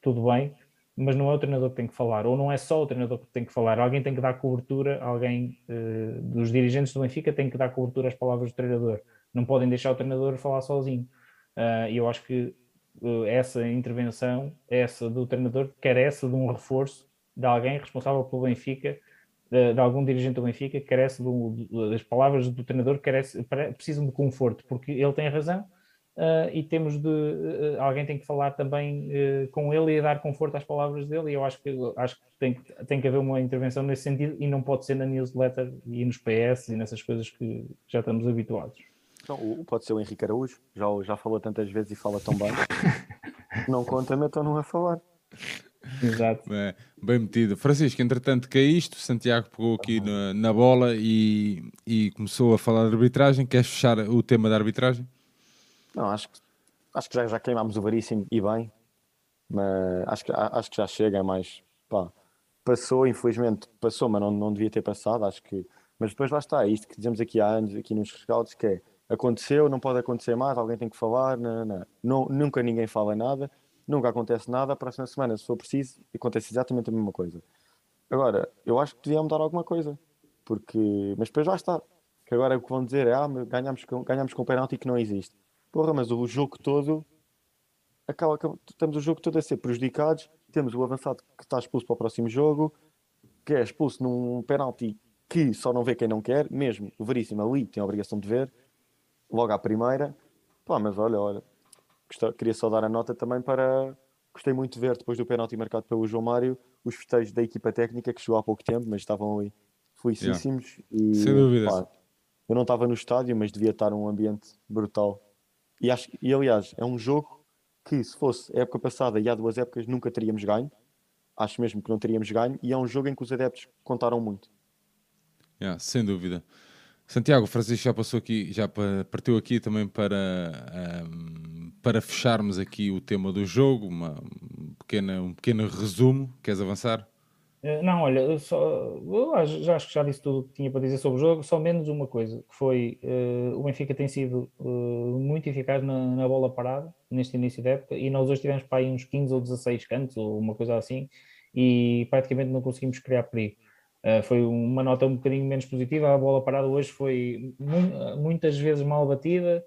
tudo bem, mas não é o treinador que tem que falar, ou não é só o treinador que tem que falar, alguém tem que dar cobertura, alguém uh, dos dirigentes do Benfica tem que dar cobertura às palavras do treinador, não podem deixar o treinador falar sozinho. Uh, e eu acho que uh, essa intervenção, essa do treinador, carece de um reforço de alguém responsável pelo Benfica, de, de algum dirigente do Benfica, carece do, das palavras do treinador, carece, precisam de conforto, porque ele tem razão Uh, e temos de uh, alguém tem que falar também uh, com ele e dar conforto às palavras dele e eu acho que acho que tem, tem que haver uma intervenção nesse sentido e não pode ser na newsletter e nos PS e nessas coisas que já estamos habituados. Então, pode ser o Henrique Araújo, já, já falou tantas vezes e fala tão bem. não conta, metam-no a falar. Exato. Bem, bem metido. Francisco, entretanto, isto Santiago pegou aqui na, na bola e, e começou a falar de arbitragem. Queres fechar o tema da arbitragem? Não, acho que, acho que já, já queimámos o Veríssimo e bem, mas acho que, acho que já chega, é mais pá, passou, infelizmente passou, mas não, não devia ter passado, acho que. Mas depois lá está, é isto que dizemos aqui há anos, aqui nos rescaldos, que é aconteceu, não pode acontecer mais, alguém tem que falar, não, não, não. nunca ninguém fala nada, nunca acontece nada, a próxima semana, se for preciso, acontece exatamente a mesma coisa. Agora, eu acho que devia mudar alguma coisa, porque, mas depois lá está, que agora o que vão dizer é, ah, ganhamos com, ganhamos com um penalti que não existe. Porra, mas o jogo todo acaba, temos o jogo todo a ser prejudicados. Temos o avançado que está expulso para o próximo jogo, que é expulso num penalti que só não vê quem não quer, mesmo o Veríssimo ali tem a obrigação de ver, logo à primeira. Pá, mas olha, olha, queria só dar a nota também para. Gostei muito de ver, depois do penalti marcado pelo João Mário, os festejos da equipa técnica que chegou há pouco tempo, mas estavam ali felicíssimos. Yeah. E, Sem dúvida. Pá, eu não estava no estádio, mas devia estar um ambiente brutal e, acho, e aliás, é um jogo que se fosse época passada e há duas épocas nunca teríamos ganho. Acho mesmo que não teríamos ganho. E é um jogo em que os adeptos contaram muito. Yeah, sem dúvida. Santiago, Francisco já passou aqui, já partiu aqui também para, um, para fecharmos aqui o tema do jogo, uma pequena, um pequeno resumo. Queres avançar? Eh, não, olha, eu só, eu já acho que já disse tudo o que tinha para dizer sobre o jogo, só menos uma coisa, que foi uh, o Benfica tem sido uh, muito eficaz na, na, bola parada neste início da época e nós hoje tivemos para aí uns 15 ou 16 cantos ou uma coisa assim e praticamente não conseguimos criar perigo. Uh, foi uma nota um bocadinho menos positiva, a bola parada hoje foi mu muitas vezes mal batida,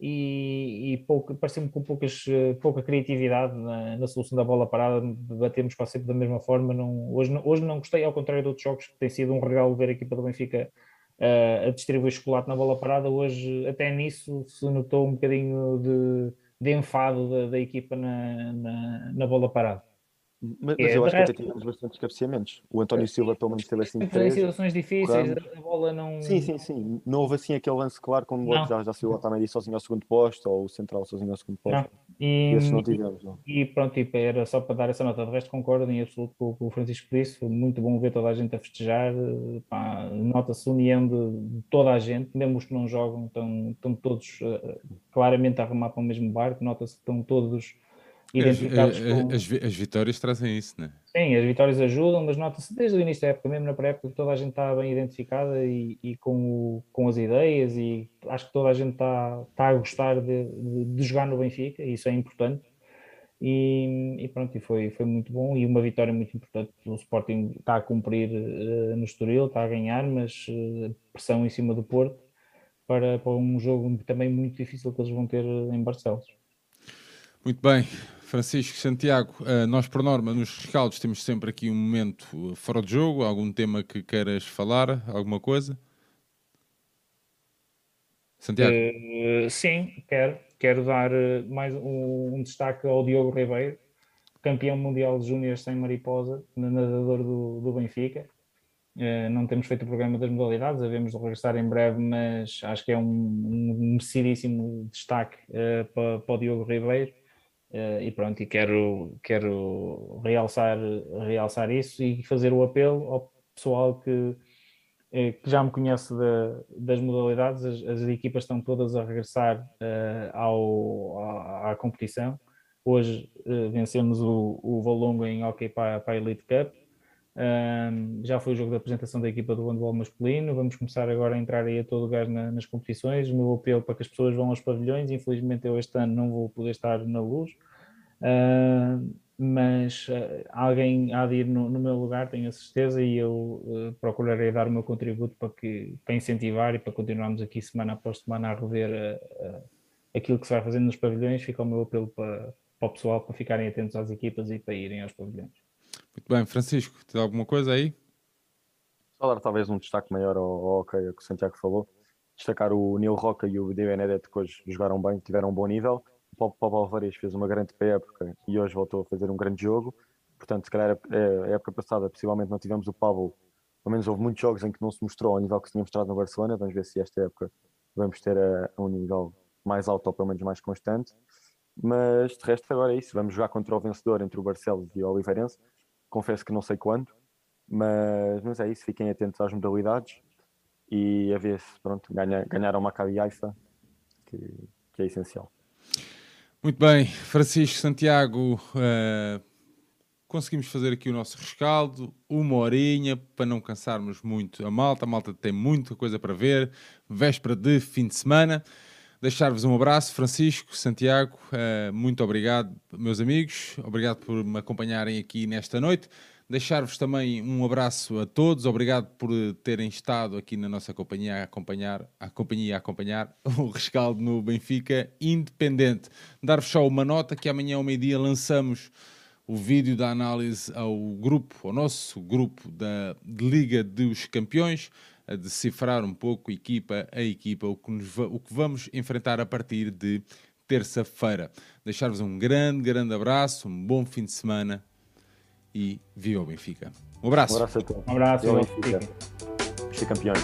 e, e pouco, pareceu-me com poucas, pouca criatividade na, na, solução da bola parada, batemos quase sempre da mesma forma. Não, hoje, hoje não gostei, ao contrário de outros jogos, que tem sido um regalo ver a equipa do Benfica uh, a distribuir chocolate na bola parada. Hoje, até nisso, se notou um bocadinho de de enfado da, da equipa na, na, na bola parada. Mas, mas É, eu acho que até tivemos bastantes cabeceamentos. O António Silva pelo menos teve assim Em três. situações difíceis, Ramos. a bola não. Sim, sim, sim. Não houve assim aquele lance claro quando o Não. já, já saiu o Otamendi sozinho ao segundo posto ou o central sozinho ao segundo posto. E, Esses não tivemos, não. e pronto, tipo, era só para dar essa nota. De resto, concordo em absoluto com, com o Francisco disse. Foi muito bom ver toda a gente a festejar. Nota-se união de, toda a gente, mesmo os que não jogam, estão, estão todos eh, claramente a remar para o mesmo barco. Nota-se que estão todos identificados as- com. as vi- as vitórias trazem isso, né? Sim, as vitórias ajudam, mas nota-se desde o início da época, mesmo na pré-época, que toda a gente está bem identificada e, e com, o- com as ideias e acho que toda a gente está, está a gostar de, de- de jogar no Benfica e isso é importante. E, e pronto, e foi, foi muito bom e uma vitória muito importante. O Sporting está a cumprir eh, no Estoril, está a ganhar, mas eh, pressão em cima do Porto para, para um jogo também muito difícil que eles vão ter eh, em Barcelos. Muito bem, Francisco Santiago, eh, nós por norma nos rescaldos temos sempre aqui um momento eh, fora de jogo, algum tema que queiras falar, alguma coisa? Santiago, Eh, sim, quero. Quero dar mais um, um destaque ao Diogo Ribeiro, campeão mundial de júniores sem mariposa, nadador do, do Benfica. Eh, não temos feito o programa das modalidades, havemos de regressar em breve, mas acho que é um, um merecidíssimo destaque eh, para, para o Diogo Ribeiro. Eh, e pronto, e quero, quero realçar, realçar isso e fazer o apelo ao pessoal que, eh, que já me conhece da- das modalidades, as, as equipas estão todas a regressar eh, ao, à, à competição. Hoje eh, vencemos o, o Valongo em hockey para, para a Elite Cup. Ahm, já foi o jogo da apresentação da equipa do handball masculino. Vamos começar agora a entrar aí a todo gás na- nas competições. O meu apelo para que as pessoas vão aos pavilhões. Infelizmente, eu este ano não vou poder estar na luz, Ah, mas ah, alguém há de ir no, no meu lugar, tenho a certeza, e eu ah, procurarei dar o meu contributo para, que, para incentivar e para continuarmos aqui semana após semana a rever ah, aquilo que se vai fazendo nos pavilhões. Fica o meu apelo para, para o pessoal para ficarem atentos às equipas e para irem aos pavilhões. Muito bem, Francisco, tens alguma coisa aí? Só dar talvez um destaque maior ao, ao hockey, que o Santiago falou. Destacar o Neil Roca e o Di Benedetto, que hoje jogaram bem, tiveram um bom nível. O Paulo, Alvarez fez uma grande pré-época e hoje voltou a fazer um grande jogo. Portanto, se calhar a, a época passada, possivelmente não tivemos o Pablo. Pelo menos houve muitos jogos em que não se mostrou ao nível que se tinha mostrado no Barcelona. Vamos ver se esta época vamos ter a, a um nível mais alto ou pelo menos mais constante. Mas de resto, agora é isso. Vamos jogar contra o vencedor entre o Barcelos e o Oliveirense. Confesso que não sei quando, mas, mas é isso. Fiquem atentos às modalidades e a ver se pronto, ganha, ganharam o Maccabi que, que é essencial. Muito bem, Francisco Santiago, eh, conseguimos fazer aqui o nosso rescaldo, uma horinha para não cansarmos muito a malta. A malta tem muita coisa para ver, véspera de fim de semana. Deixar-vos um abraço, Francisco, Santiago, eh, muito obrigado, meus amigos, obrigado por me acompanharem aqui nesta noite. Deixar-vos também um abraço a todos, obrigado por terem estado aqui na nossa companhia a acompanhar, a companhia a acompanhar o rescaldo no Benfica Independente. Dar-vos só uma nota que amanhã ao meio-dia lançamos o vídeo da análise ao grupo, ao nosso grupo da Liga dos Campeões, a decifrar um pouco equipa a equipa o que, nos va- o que vamos enfrentar a partir de terça-feira. Deixar-vos um grande, grande abraço, um bom fim de semana e viva o Benfica. Um abraço. Um abraço a todos. Um abraço ao e Benfica. Benfica. Ser campeões.